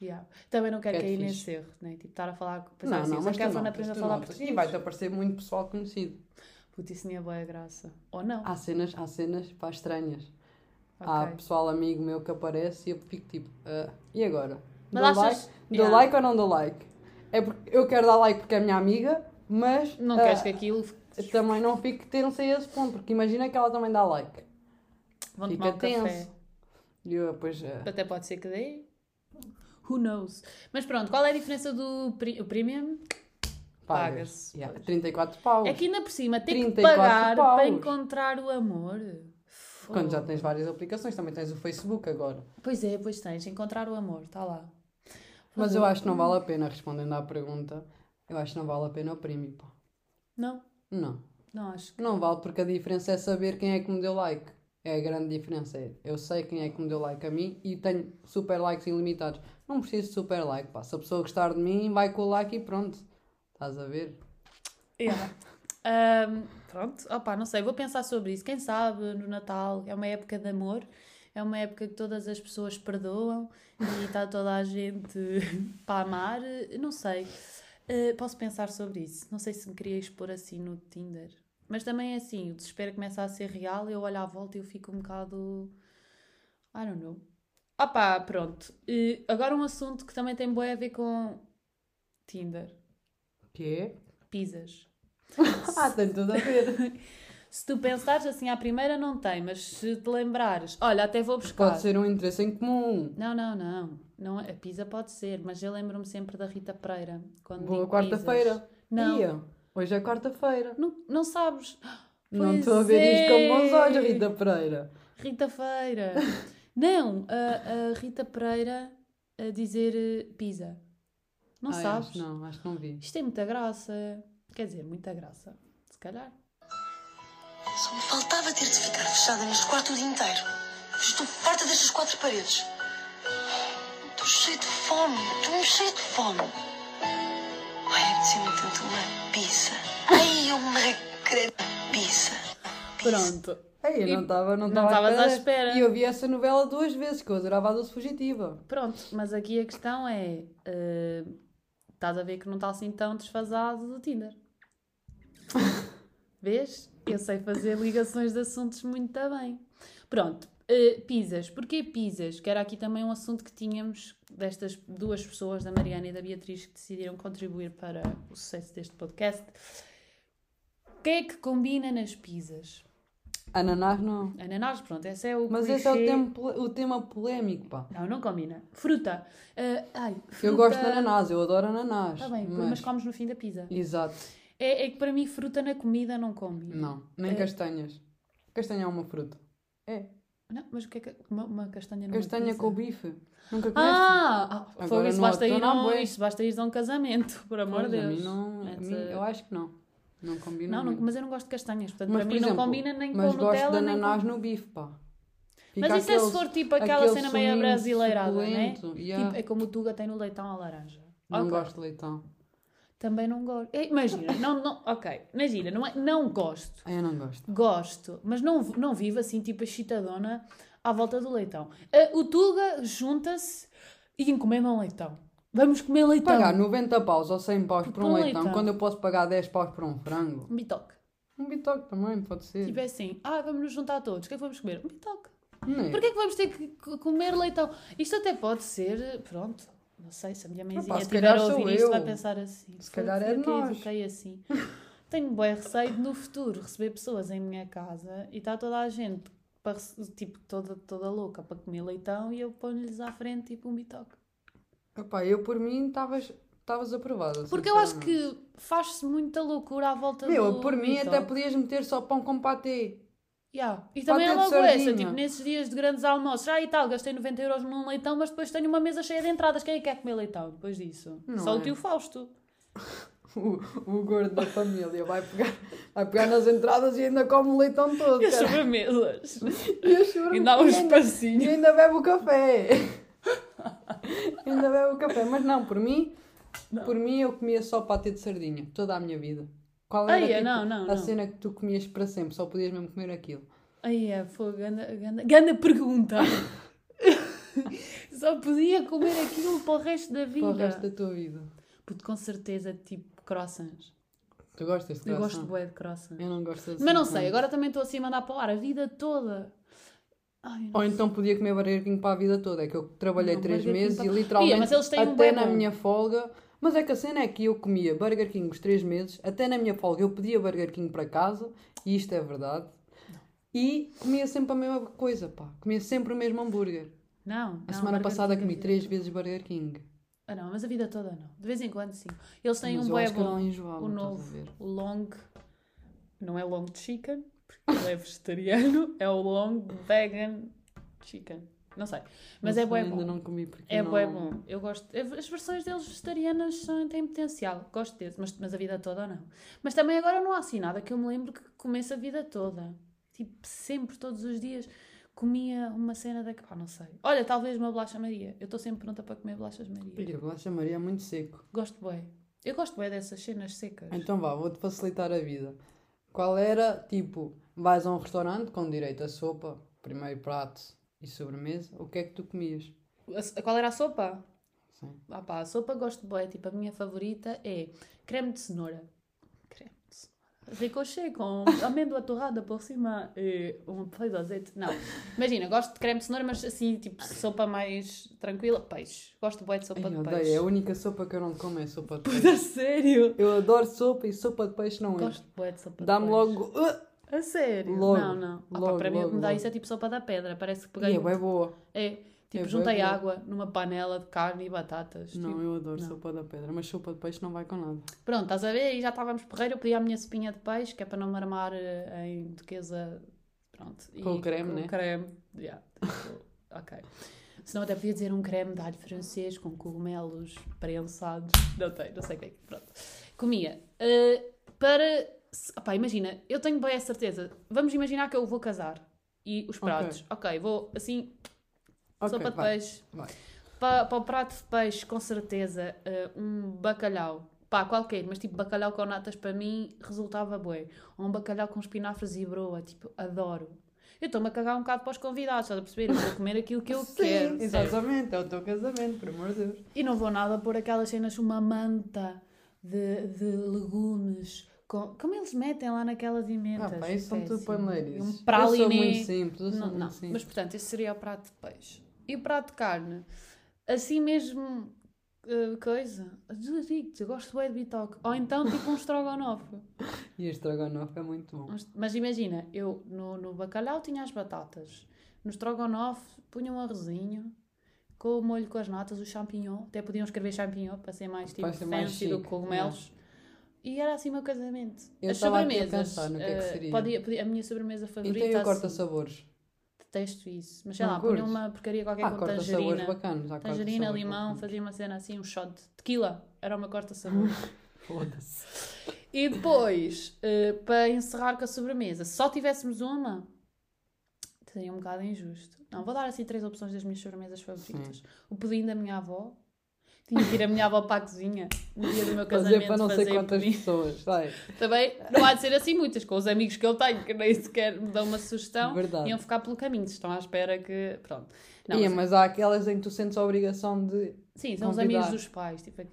[SPEAKER 7] Yeah. Também não quero cair
[SPEAKER 8] Catfish.
[SPEAKER 7] nesse erro, né? Tipo, estar a falar com pensar
[SPEAKER 8] Não,
[SPEAKER 7] assim,
[SPEAKER 8] não, mas
[SPEAKER 7] Zac
[SPEAKER 8] tu
[SPEAKER 7] Efron
[SPEAKER 8] notas,
[SPEAKER 7] aprende a falar
[SPEAKER 8] notas.
[SPEAKER 7] português.
[SPEAKER 8] E vai-te aparecer muito pessoal conhecido.
[SPEAKER 7] Puta, isso nem é boa graça. Ou não.
[SPEAKER 8] Há cenas, há cenas pá, estranhas.
[SPEAKER 7] Ok.
[SPEAKER 8] Há pessoal amigo meu que aparece e eu fico tipo, "Ah, e agora?
[SPEAKER 7] Mas
[SPEAKER 8] dou
[SPEAKER 7] achas-
[SPEAKER 8] like, dou
[SPEAKER 7] Yeah.
[SPEAKER 8] like ou não dou like? É porque eu quero dar like porque é minha amiga, mas
[SPEAKER 7] Não
[SPEAKER 8] ah,
[SPEAKER 7] queres que aquilo
[SPEAKER 8] também não fique tenso a esse ponto, porque imagina que ela também dá like.
[SPEAKER 7] vão
[SPEAKER 8] Fica
[SPEAKER 7] tomar um
[SPEAKER 8] tenso.
[SPEAKER 7] café.
[SPEAKER 8] E eu depois. ah,
[SPEAKER 7] Até pode ser que dê. Who knows? Mas pronto, qual é a diferença do pri- o premium?
[SPEAKER 8] pagas.
[SPEAKER 7] Paga-se.
[SPEAKER 8] Yeah, 34 paus.
[SPEAKER 7] É que ainda por cima tem que
[SPEAKER 8] 34
[SPEAKER 7] pagar
[SPEAKER 8] paus.
[SPEAKER 7] para encontrar o amor.
[SPEAKER 8] Quando já tens várias aplicações, também tens o Facebook agora.
[SPEAKER 7] Pois é, pois tens. Encontrar o amor, está lá.
[SPEAKER 8] Mas eu acho que não vale a pena, respondendo à pergunta, eu acho que não vale a pena o premium, pá.
[SPEAKER 7] Não,
[SPEAKER 8] Não.
[SPEAKER 7] não acho que.
[SPEAKER 8] Não vale porque a diferença é saber quem é que me deu like. É a grande diferença. Eu sei quem é que me deu like a mim e tenho super likes ilimitados. Não preciso de super like, pá. Se a pessoa gostar de mim, vai com o like e pronto. Estás a ver?
[SPEAKER 7] Yeah. [laughs] Ahm, pronto, opá, não sei, vou pensar sobre isso. Quem sabe no Natal é uma época de amor, é uma época que todas as pessoas perdoam e está toda a gente [laughs] para amar. Não sei, Eh, posso pensar sobre isso. Não sei se me queria expor assim no Tinder, mas também é assim: o desespero começa a ser real. Eu olho à volta e eu fico um bocado. I don't know. Opá, pronto. Eh, agora um assunto que também tem bem a ver com Tinder:
[SPEAKER 8] Que é?
[SPEAKER 7] pizzas. [laughs]
[SPEAKER 8] Ah, tem tudo a ver.
[SPEAKER 7] Se tu pensares assim à primeira, não tem, mas se te lembrares, olha, até vou buscar.
[SPEAKER 8] Pode ser um interesse em comum.
[SPEAKER 7] Não, não, não. não é- a pizza pode ser, mas eu lembro-me sempre da Rita Pereira. Quando
[SPEAKER 8] Boa quarta-feira.
[SPEAKER 7] Não,
[SPEAKER 8] Ia. Hoje é quarta-feira.
[SPEAKER 7] não, não sabes.
[SPEAKER 8] Não
[SPEAKER 7] Pois [gasps]
[SPEAKER 8] estou a ver isto com bons olhos, Rita Pereira.
[SPEAKER 7] Rita Feira. [laughs] não, a, a Rita Pereira a dizer eh, pizza. Não
[SPEAKER 8] Ai,
[SPEAKER 7] sabes?
[SPEAKER 8] Acho, não, acho que não vi.
[SPEAKER 7] Isto tem muita graça. Quer dizer, muita graça. Se calhar.
[SPEAKER 9] Só me faltava ter-te ficar fechada neste quarto o dia inteiro. Estou farta destas quatro paredes. Estou cheio de fome. Estou cheio de fome. Ai, apetecia-me tanto uma pizza. Ai, uma recreio de pizza.
[SPEAKER 7] Pronto.
[SPEAKER 8] Ei, eu não estava não
[SPEAKER 7] não estavas à espera.
[SPEAKER 8] E eu vi essa novela duas vezes, que eu adorava a Doce Fugitiva.
[SPEAKER 7] Pronto, mas aqui a questão é: eh, estás a ver que não está assim tão desfasado do Tinder. [laughs] Vês? Eu sei fazer ligações de assuntos muito bem. Pronto, eh, pizzas. Porquê pizzas? Que era aqui também um assunto que tínhamos destas duas pessoas, da Mariana e da Beatriz, que decidiram contribuir para o sucesso deste podcast. O que é que combina nas pizzas?
[SPEAKER 8] Ananás não.
[SPEAKER 7] Ananás, pronto, esse é o
[SPEAKER 8] Mas
[SPEAKER 7] clichê.
[SPEAKER 8] esse é o, tempo, o tema polémico, pá.
[SPEAKER 7] Não, não combina. Fruta. Eh, ai, fruta...
[SPEAKER 8] Eu gosto de ananás, eu adoro ananás.
[SPEAKER 7] Está bem, mas...
[SPEAKER 8] mas...
[SPEAKER 7] comes no fim da pizza.
[SPEAKER 8] Exato.
[SPEAKER 7] É, é que para mim fruta na comida não combina.
[SPEAKER 8] Não, nem
[SPEAKER 7] É.
[SPEAKER 8] castanhas. Castanha é uma fruta. É.
[SPEAKER 7] Não, mas o que é que uma, uma castanha numa
[SPEAKER 8] Castanha com bife. Nunca comeste?
[SPEAKER 7] Ah, ah fogo, isso basta, ir a um,
[SPEAKER 8] bué.
[SPEAKER 7] isso basta ir a um casamento, por amor de
[SPEAKER 8] Pois, a
[SPEAKER 7] Deus.
[SPEAKER 8] mim não, a mim- eu acho que não. Não combina
[SPEAKER 7] Não, não, mas eu não gosto de castanhas, portanto
[SPEAKER 8] Mas,
[SPEAKER 7] para
[SPEAKER 8] por
[SPEAKER 7] mim não
[SPEAKER 8] exemplo,
[SPEAKER 7] combina nem
[SPEAKER 8] mas
[SPEAKER 7] com
[SPEAKER 8] gosto
[SPEAKER 7] Nutella
[SPEAKER 8] de
[SPEAKER 7] nem
[SPEAKER 8] ananás
[SPEAKER 7] com...
[SPEAKER 8] no bife, pá.
[SPEAKER 7] Mas
[SPEAKER 8] Fica
[SPEAKER 7] isso é se for tipo aquela cena meio brasileirada, não é?
[SPEAKER 8] suculento, yeah.
[SPEAKER 7] Tipo, é como o Tuga tem no leitão à laranja.
[SPEAKER 8] Não
[SPEAKER 7] Ok.
[SPEAKER 8] gosto de leitão.
[SPEAKER 7] Também não gosto. É, Imagina, não, não, ok, imagina, não, é, não gosto.
[SPEAKER 8] Ah, eu não gosto.
[SPEAKER 7] Gosto, mas não, não vivo assim, tipo excitadona, à volta do leitão. Ah, o Tuga junta-se e encomenda um leitão. Vamos comer leitão.
[SPEAKER 8] Pagar 90 paus ou 100 paus por
[SPEAKER 7] Por
[SPEAKER 8] um leitão,
[SPEAKER 7] leitão.
[SPEAKER 8] quando eu posso pagar 10 paus por um frango.
[SPEAKER 7] Um bitoque.
[SPEAKER 8] Um bitoque também, pode ser.
[SPEAKER 7] Tipo assim, ah, vamos nos juntar todos. O que é que vamos comer? Um bitoque.
[SPEAKER 8] Não é?
[SPEAKER 7] Porquê é que vamos ter que comer leitão? Isto até pode ser, pronto, não sei, se a minha mãezinha estiver a ouvir isto
[SPEAKER 8] eu.
[SPEAKER 7] vai pensar assim.
[SPEAKER 8] Se
[SPEAKER 7] "Foi,
[SPEAKER 8] calhar é nós."
[SPEAKER 7] eduquei assim. [laughs] Tenho bem receio de no futuro receber pessoas em minha casa e está toda a gente, para, tipo, toda, toda louca para comer leitão e eu ponho-lhes à frente tipo um bitoque.
[SPEAKER 8] Epá, eu por mim estavas aprovada.
[SPEAKER 7] Porque eu acho que faz-se muita loucura à volta
[SPEAKER 8] Meu,
[SPEAKER 7] do
[SPEAKER 8] por mim até podias meter só pão com patê.
[SPEAKER 7] Yeah. E também é logo essa, tipo, nesses dias de grandes almoços, ah e tal, gastei 90 euros num leitão, mas depois tenho uma mesa cheia de entradas. Quem é que quer comer leitão depois disso?
[SPEAKER 8] Não
[SPEAKER 7] Só
[SPEAKER 8] é.
[SPEAKER 7] o tio Fausto. [laughs]
[SPEAKER 8] O, o gordo da família vai pegar, vai pegar nas entradas e ainda come o leitão todo.
[SPEAKER 7] E as [laughs] sobremesas.
[SPEAKER 8] E
[SPEAKER 7] há um
[SPEAKER 8] e ainda-
[SPEAKER 7] espacinho.
[SPEAKER 8] E ainda bebe o café. [laughs] ainda bebe o café. Mas não, por mim, por mim eu comia só patê de sardinha. Toda a minha vida. Qual era
[SPEAKER 7] Ai,
[SPEAKER 8] tipo,
[SPEAKER 7] não, não,
[SPEAKER 8] a
[SPEAKER 7] não.
[SPEAKER 8] cena que tu comias para sempre? Só podias mesmo comer aquilo.
[SPEAKER 7] Ai, é, foi ganda, ganda, ganda pergunta. [laughs] Só podia comer aquilo para o resto da vida.
[SPEAKER 8] Para o resto da tua vida.
[SPEAKER 7] Puto, com certeza, tipo, croissants.
[SPEAKER 8] Tu gostas de
[SPEAKER 7] Eu
[SPEAKER 8] croissant?
[SPEAKER 7] gosto bué de croissants.
[SPEAKER 8] Eu não gosto assim.
[SPEAKER 7] Mas não sei, agora também estou assim a mandar para o ar a vida toda. Ai, não
[SPEAKER 8] Ou então podia comer Burger King para a vida toda. É que eu trabalhei
[SPEAKER 7] Não,
[SPEAKER 8] três meses
[SPEAKER 7] para-
[SPEAKER 8] e literalmente
[SPEAKER 7] Ia, um
[SPEAKER 8] até
[SPEAKER 7] bué
[SPEAKER 8] na
[SPEAKER 7] bom.
[SPEAKER 8] minha folga. Mas é que a cena é que eu comia Burger King os três meses, até na minha folga eu pedia Burger King para casa, e isto é verdade. E comia sempre a mesma coisa, pá. Comia sempre o mesmo hambúrguer.
[SPEAKER 7] Não,
[SPEAKER 8] A
[SPEAKER 7] não,
[SPEAKER 8] semana passada
[SPEAKER 7] King
[SPEAKER 8] comi três vezes Burger King.
[SPEAKER 7] Ah não, mas a vida toda não. De vez em quando sim. Eles têm
[SPEAKER 8] Mas
[SPEAKER 7] um bué bom.
[SPEAKER 8] não
[SPEAKER 7] o novo, o long, não é long chicken, porque ele é vegetariano, [laughs] é o long vegan chicken. Não sei. Mas
[SPEAKER 8] Esse
[SPEAKER 7] é bué
[SPEAKER 8] ainda
[SPEAKER 7] bom.
[SPEAKER 8] não comi porque
[SPEAKER 7] É
[SPEAKER 8] não...
[SPEAKER 7] bué bom. Eu gosto. As versões deles vegetarianas são, têm potencial. Gosto desse, mas, mas a vida toda não. Mas também agora não há assim nada que eu me lembro que comesse a vida toda. Tipo, sempre, todos os dias, comia uma cena da... Pá, não sei. Olha, talvez uma bolacha Maria. Eu estou sempre pronta para comer bolachas Maria.
[SPEAKER 8] Ih, a bolacha Maria é muito seco.
[SPEAKER 7] Gosto bué. Eu gosto bué dessas cenas secas.
[SPEAKER 8] Então vá, vou-te facilitar a vida. Qual era, tipo, vais a um restaurante com direito a sopa, primeiro prato e sobremesa, o que é que tu comias?
[SPEAKER 7] A- Qual era a sopa?
[SPEAKER 8] Sim.
[SPEAKER 7] Ah pá, a sopa gosto bué. Tipo, a minha favorita é creme de cenoura. Creme de. Ricochet com amêndoa torrada por cima e um peito de azeite. Não. Imagina, gosto de creme de cenoura, mas assim, tipo, sopa mais tranquila. Peixe. Gosto bué de sopa
[SPEAKER 8] Ai,
[SPEAKER 7] de
[SPEAKER 8] odeio,
[SPEAKER 7] peixe.
[SPEAKER 8] é a única sopa que eu não como é sopa de peixe.
[SPEAKER 7] sério?
[SPEAKER 8] Eu adoro sopa e sopa de peixe não é.
[SPEAKER 7] Gosto bué de sopa de
[SPEAKER 8] Dá-me
[SPEAKER 7] peixe.
[SPEAKER 8] logo... Uh!
[SPEAKER 7] A sério?
[SPEAKER 8] Logo,
[SPEAKER 7] não, não.
[SPEAKER 8] Logo,
[SPEAKER 7] para mim o que me dá
[SPEAKER 8] logo,
[SPEAKER 7] isso é tipo sopa da pedra. Parece que
[SPEAKER 8] E
[SPEAKER 7] peguei...
[SPEAKER 8] é bem boa.
[SPEAKER 7] É, tipo,
[SPEAKER 8] É
[SPEAKER 7] juntei
[SPEAKER 8] boa.
[SPEAKER 7] água numa panela de carne e batatas.
[SPEAKER 8] Não,
[SPEAKER 7] tipo,
[SPEAKER 8] eu adoro
[SPEAKER 7] não.
[SPEAKER 8] sopa da pedra, mas sopa de peixe não vai com nada.
[SPEAKER 7] Pronto, estás a ver? E já estávamos porreiro. Eu pedi a minha sopinha de peixe, que é para não me armar eh, em duquesa. Pronto.
[SPEAKER 8] Com
[SPEAKER 7] E
[SPEAKER 8] o creme,
[SPEAKER 7] com
[SPEAKER 8] né?
[SPEAKER 7] o creme. Yeah, tipo, [laughs] ok. Senão até podia dizer um creme de alho francês com cogumelos prensados. Não tem, não sei o que é. Pronto. Comia. Eh, para. opá, imagina, eu tenho bem a certeza. Vamos imaginar que eu vou casar. E os pratos. Ok, vou assim.
[SPEAKER 8] Ok,
[SPEAKER 7] sopa de
[SPEAKER 8] vai,
[SPEAKER 7] peixe.
[SPEAKER 8] vai.
[SPEAKER 7] Para, para o prato de peixe, com certeza, eh, um bacalhau. Pá, qualquer, mas tipo bacalhau com natas para mim resultava bué. Ou um bacalhau com espinafres e broa, tipo, adoro. Eu estou-me a cagar um bocado para os convidados, estás a perceber? Eu vou comer aquilo que eu [laughs]
[SPEAKER 8] Sim,
[SPEAKER 7] quero.
[SPEAKER 8] exatamente, é o teu casamento, por amor de Deus.
[SPEAKER 7] E não vou nada pôr aquelas cenas, uma manta de, de legumes. Com, como eles metem lá naquelas
[SPEAKER 8] Ah,
[SPEAKER 7] emendas.
[SPEAKER 8] pá, isso são tudo.
[SPEAKER 7] Um
[SPEAKER 8] Eu sou
[SPEAKER 7] pralinê.
[SPEAKER 8] muito simples, eu sou
[SPEAKER 7] Não,
[SPEAKER 8] muito
[SPEAKER 7] não.
[SPEAKER 8] simples.
[SPEAKER 7] Mas portanto, esse seria o prato de peixe. E o prato de carne? Assim mesmo. eh, coisa. Digo-te, gosto bem de bitoque. Ou então tipo um estrogonofe. [laughs]
[SPEAKER 8] E este estrogonofe é muito bom.
[SPEAKER 7] Mas imagina, eu no, no bacalhau tinha as batatas. No estrogonofe punha um arrozinho. Com o molho com as natas, o champignon. Até podiam escrever champignon para ser mais tipo
[SPEAKER 8] ser mais
[SPEAKER 7] fancy do
[SPEAKER 8] chique,
[SPEAKER 7] que cogumelos. E era assim o meu casamento.
[SPEAKER 8] Eu
[SPEAKER 7] As
[SPEAKER 8] aqui a
[SPEAKER 7] sobremesas.
[SPEAKER 8] pensar no que é que
[SPEAKER 7] eh,
[SPEAKER 8] seria.
[SPEAKER 7] podia- podia- a minha sobremesa favorita.
[SPEAKER 8] Então eu
[SPEAKER 7] assim,
[SPEAKER 8] corta-sabores.
[SPEAKER 7] Detesto isso. Mas sei
[SPEAKER 8] Não
[SPEAKER 7] lá, punha
[SPEAKER 8] curtes?
[SPEAKER 7] uma porcaria qualquer
[SPEAKER 8] Ah,
[SPEAKER 7] com
[SPEAKER 8] corta-sabores
[SPEAKER 7] tangerina.
[SPEAKER 8] bacanas. há
[SPEAKER 7] Tangerina, limão,
[SPEAKER 8] bacanas.
[SPEAKER 7] fazia uma cena assim, um shot de tequila. Era uma corta-sabor. [laughs]
[SPEAKER 8] Foda-se.
[SPEAKER 7] e depois, eh, para encerrar com a sobremesa, se só tivéssemos uma, seria um bocado injusto. Não, vou dar assim três opções das minhas sobremesas favoritas. O pudim da minha avó. Tinha que ir a minha avó para a cozinha no dia do meu casamento
[SPEAKER 8] Fazer para não sei
[SPEAKER 7] fazer
[SPEAKER 8] quantas
[SPEAKER 7] pudim.
[SPEAKER 8] pessoas. Vai.
[SPEAKER 7] Também não há de ser assim muitas, com os amigos que eu tenho, que nem sequer me dão uma sugestão,
[SPEAKER 8] Verdade.
[SPEAKER 7] iam ficar pelo caminho, estão à espera que. Pronto. Não,
[SPEAKER 8] Ia,
[SPEAKER 7] mas-
[SPEAKER 8] mas há aquelas em que tu sentes a obrigação de.
[SPEAKER 7] Sim, são os
[SPEAKER 8] convidar.
[SPEAKER 7] amigos dos pais, tipo aqu-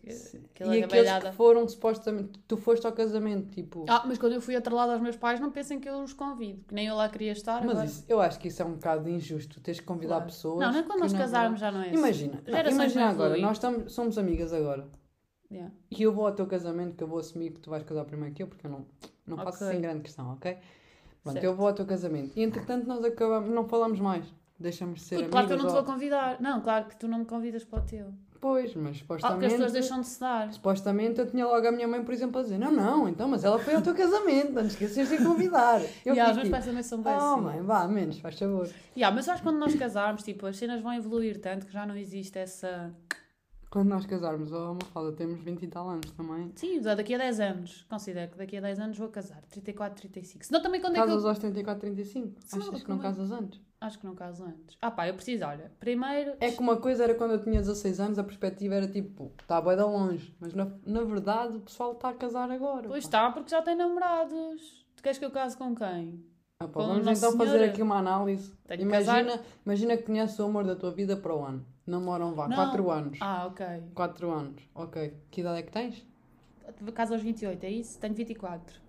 [SPEAKER 7] aquela
[SPEAKER 8] e aqueles que foram supostamente. Tu foste ao casamento, tipo.
[SPEAKER 7] Ah, mas quando eu fui atrelado aos meus pais, não pensem que eu os convido, que nem eu lá queria estar.
[SPEAKER 8] mas isso- eu acho que isso é um bocado injusto. Tens que convidar
[SPEAKER 7] Claro.
[SPEAKER 8] pessoas.
[SPEAKER 7] Não, não é quando nós casarmos já não é assim.
[SPEAKER 8] Imagina, não,
[SPEAKER 7] Gerações
[SPEAKER 8] imagina agora, nós estamos, somos amigas agora.
[SPEAKER 7] Yeah.
[SPEAKER 8] E eu vou ao teu casamento, que eu vou assumir que tu vais casar primeiro que eu, porque eu não, não faço
[SPEAKER 7] Ok.
[SPEAKER 8] assim grande questão, ok? Pronto,
[SPEAKER 7] Certo.
[SPEAKER 8] eu vou ao teu casamento. E entretanto nós acabamos, não falamos mais. Deixamos de ser
[SPEAKER 7] Puto, claro que eu não te vou
[SPEAKER 8] ou-
[SPEAKER 7] convidar. Não, claro que tu não me convidas para o teu.
[SPEAKER 8] Pois, mas
[SPEAKER 7] Ah, porque
[SPEAKER 8] supostamente...
[SPEAKER 7] as pessoas deixam de se dar.
[SPEAKER 8] Supostamente eu tinha logo a minha mãe, por exemplo, a dizer Não, não, então, mas ela foi ao teu casamento, não te esqueças de convidar. [laughs] Eu
[SPEAKER 7] E ah, os meus pais também são bem
[SPEAKER 8] Oh
[SPEAKER 7] assim.
[SPEAKER 8] mãe, vá, menos, faz favor.
[SPEAKER 7] Yeah, mas acho que quando nós casarmos, tipo, as cenas vão evoluir tanto que já não existe essa.
[SPEAKER 8] Quando nós casarmos, oh Mafalda, temos 20 e tal anos também.
[SPEAKER 7] Sim, daqui a 10 anos. Considero que daqui a 10 anos vou casar. 34, 35. Senão também quando é que
[SPEAKER 8] Casas
[SPEAKER 7] eu.
[SPEAKER 8] aos 34, 35?
[SPEAKER 7] Sim,
[SPEAKER 8] Achas que não
[SPEAKER 7] é?
[SPEAKER 8] casas antes?
[SPEAKER 7] Acho que não caso antes. Ah pá, eu preciso, olha. Primeiro.
[SPEAKER 8] É que uma coisa era quando eu tinha 16 anos, a perspectiva era tipo, está bué de longe. Mas na, na verdade o pessoal está a casar agora.
[SPEAKER 7] Pois
[SPEAKER 8] pá.
[SPEAKER 7] está, porque já tem namorados. Tu queres que eu case com quem?
[SPEAKER 8] Ah, pá, vamos então fazer
[SPEAKER 7] Senhora.
[SPEAKER 8] aqui uma análise.
[SPEAKER 7] Tenho
[SPEAKER 8] Imagina,
[SPEAKER 7] casar.
[SPEAKER 8] imagina que conheces o amor da tua vida para o ano. Namoram, vá,
[SPEAKER 7] Não.
[SPEAKER 8] 4 anos.
[SPEAKER 7] Ah, ok.
[SPEAKER 8] 4 anos. Ok. Que idade é que tens?
[SPEAKER 7] Caso aos 28, é isso? Tenho 24.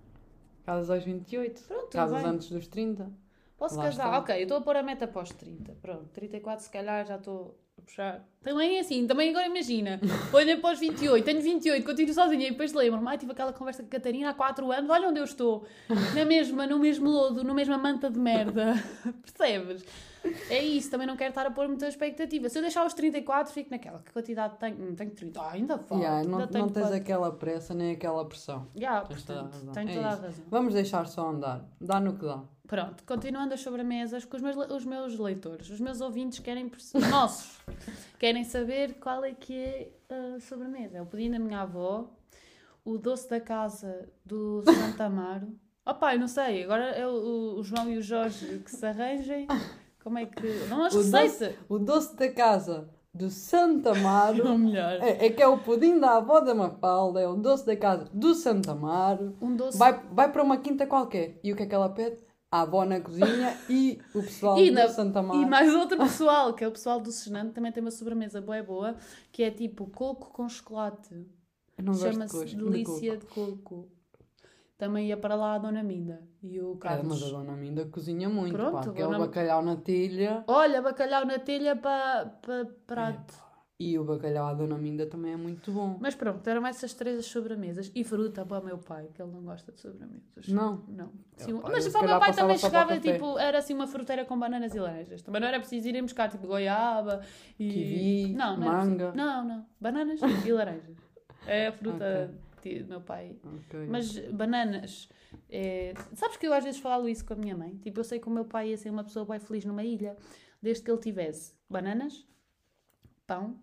[SPEAKER 8] Casas aos 28.
[SPEAKER 7] Pronto, tudo
[SPEAKER 8] Casas
[SPEAKER 7] bem.
[SPEAKER 8] antes dos 30.
[SPEAKER 7] Posso
[SPEAKER 8] Lá
[SPEAKER 7] casar?
[SPEAKER 8] está.
[SPEAKER 7] Ok, eu estou a pôr a meta após 30. Pronto, 34 se calhar já estou a puxar. Também é assim, também agora imagina. [laughs] Olha para os 28, tenho 28, continuo sozinha e depois lembro-me, ai, tive aquela conversa com a Catarina há 4 anos, olha onde eu estou. Na mesma, no mesmo lodo, na mesma manta de merda. [laughs] Percebes? É isso, também não quero estar a pôr muita expectativa. Se eu deixar os 34, fico naquela. Que quantidade tenho? Hum, tenho 30. Ah, ainda falta.
[SPEAKER 8] Yeah, não,
[SPEAKER 7] ainda
[SPEAKER 8] não tens aquela pressa nem aquela pressão.
[SPEAKER 7] Yeah,
[SPEAKER 8] Tens toda a razão.
[SPEAKER 7] tenho
[SPEAKER 8] É
[SPEAKER 7] toda a razão.
[SPEAKER 8] Vamos deixar só andar. Dá no que dá.
[SPEAKER 7] Pronto, continuando as sobremesas, que os meus, os meus leitores, os meus ouvintes querem, [laughs] nossos, querem saber qual é que é a sobremesa. Eu pedi da minha avó, o doce da casa do Santa Amaro. [laughs] Opá, eu não sei, agora é o João e o Jorge que se arranjem. [laughs] Como é que... Não as
[SPEAKER 8] O doce-
[SPEAKER 7] receitas.
[SPEAKER 8] O doce da casa do Santa Amaro. [laughs]
[SPEAKER 7] Ou melhor,
[SPEAKER 8] É, é que é o pudim da avó da Mafalda, é o doce da casa do Santa Amaro.
[SPEAKER 7] um doce...
[SPEAKER 8] Vai, vai para uma quinta qualquer. E o que é que ela pede? A avó na cozinha e o pessoal
[SPEAKER 7] E,
[SPEAKER 8] do
[SPEAKER 7] na-
[SPEAKER 8] Santa Amaro.
[SPEAKER 7] e mais outro [laughs] pessoal, que é o pessoal do Senante, também tem uma sobremesa boa boa, que é tipo coco com chocolate. Chama-se
[SPEAKER 8] coco, de
[SPEAKER 7] Delícia
[SPEAKER 8] coco.
[SPEAKER 7] de Coco. Também ia para lá a Dona Minda e o
[SPEAKER 8] É,
[SPEAKER 7] Carlos.
[SPEAKER 8] mas a dona Minda cozinha muito,
[SPEAKER 7] Pronto,
[SPEAKER 8] pá.
[SPEAKER 7] a
[SPEAKER 8] Que é o
[SPEAKER 7] dona-
[SPEAKER 8] bacalhau na telha.
[SPEAKER 7] Olha, bacalhau na telha para pa, prato.
[SPEAKER 8] E o bacalhau à dona Minda também é muito bom.
[SPEAKER 7] Mas pronto, eram essas três as sobremesas. E fruta para o meu pai, que ele não gosta de sobremesas.
[SPEAKER 8] Não?
[SPEAKER 7] Não.
[SPEAKER 8] É,
[SPEAKER 7] Sim, mas para o meu pai também chegava, tipo, era assim uma fruteira com bananas e laranjas. Também não era preciso irem buscar, tipo, goiaba e...
[SPEAKER 8] Kiwi,
[SPEAKER 7] não, não
[SPEAKER 8] manga.
[SPEAKER 7] Não, não. Bananas e laranjas. É a fruta do meu pai.
[SPEAKER 8] Ok.
[SPEAKER 7] Mas bananas. é, Sabes que eu às vezes falo isso com a minha mãe? Tipo, eu sei que o meu pai ia ser uma pessoa bem feliz numa ilha, desde que ele tivesse bananas, pão,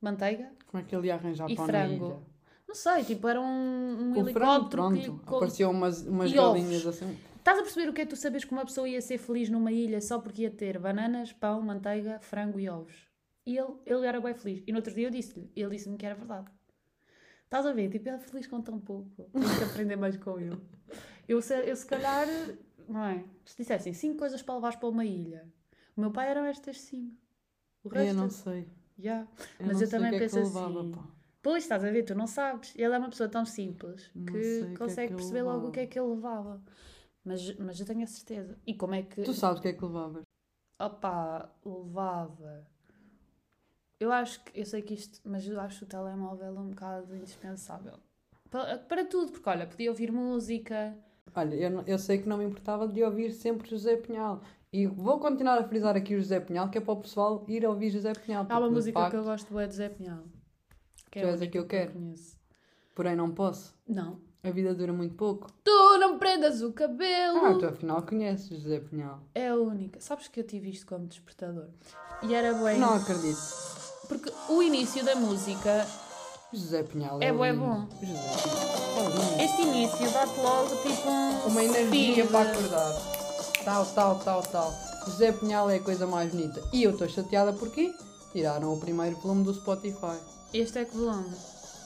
[SPEAKER 7] manteiga,
[SPEAKER 8] Como é que ele ia arranjar
[SPEAKER 7] E
[SPEAKER 8] pão
[SPEAKER 7] frango.
[SPEAKER 8] na ilha?
[SPEAKER 7] não sei, tipo, era um, um
[SPEAKER 8] O frango,
[SPEAKER 7] helicóptero que.
[SPEAKER 8] pronto.
[SPEAKER 7] co-
[SPEAKER 8] Apareciam umas, umas galinhas assim.
[SPEAKER 7] Estás a perceber o que é tu sabes que uma pessoa ia ser feliz numa ilha só porque ia ter bananas, pão, manteiga, frango e ovos? E ele, ele era bem feliz. E no outro dia eu disse-lhe, ele disse-me que era verdade. Estás a ver? Tipo, ele é feliz com tão pouco. Tenho que aprender mais com ele. Eu, se, eu se calhar, não é? Se dissessem cinco coisas para levares para uma ilha, o meu pai eram estas cinco. O resto.
[SPEAKER 8] Eu não sei.
[SPEAKER 7] Já.
[SPEAKER 8] Eu
[SPEAKER 7] Mas eu também
[SPEAKER 8] que é
[SPEAKER 7] penso
[SPEAKER 8] que ele levava,
[SPEAKER 7] assim.
[SPEAKER 8] pá.
[SPEAKER 7] Pois, estás a ver, tu não sabes. Ele é uma pessoa tão simples
[SPEAKER 8] Não
[SPEAKER 7] que
[SPEAKER 8] que é
[SPEAKER 7] consegue
[SPEAKER 8] que ele
[SPEAKER 7] perceber logo o que é que ele levava. Mas, mas eu tenho a certeza. E como é que.
[SPEAKER 8] Tu sabes o que é que levavas?
[SPEAKER 7] Opá, levava. Eu acho que. Eu sei que isto. Mas eu acho o telemóvel um bocado indispensável. Para, para tudo, porque olha, podia ouvir música.
[SPEAKER 8] Olha, eu, eu sei que não me importava de ouvir sempre José Pinhal. E vou continuar a frisar aqui o José Pinhal, que é para o pessoal ir ouvir José Pinhal.
[SPEAKER 7] Há uma música
[SPEAKER 8] facto,
[SPEAKER 7] que eu gosto bué de Zé Pinhal. Que
[SPEAKER 8] Tu
[SPEAKER 7] a
[SPEAKER 8] és a que eu quero.
[SPEAKER 7] conheço.
[SPEAKER 8] Porém, não posso.
[SPEAKER 7] Não.
[SPEAKER 8] A vida dura muito pouco.
[SPEAKER 7] Tu não prendas o cabelo!
[SPEAKER 8] Ah, tu afinal conheces José Pinhal.
[SPEAKER 7] É a única. Sabes que eu tive isto como despertador. E era bem.
[SPEAKER 8] Não acredito.
[SPEAKER 7] Porque o início da música,
[SPEAKER 8] José Pinhal
[SPEAKER 7] É
[SPEAKER 8] é,
[SPEAKER 7] bué bom.
[SPEAKER 8] José Pinhal é
[SPEAKER 7] este início dá-te logo tipo um.
[SPEAKER 8] Uma energia
[SPEAKER 7] feed.
[SPEAKER 8] para acordar. Tal, tal, tal, tal. José Pinhal é a coisa mais bonita. E eu estou chateada porque tiraram o primeiro volume do Spotify.
[SPEAKER 7] Este é que volume.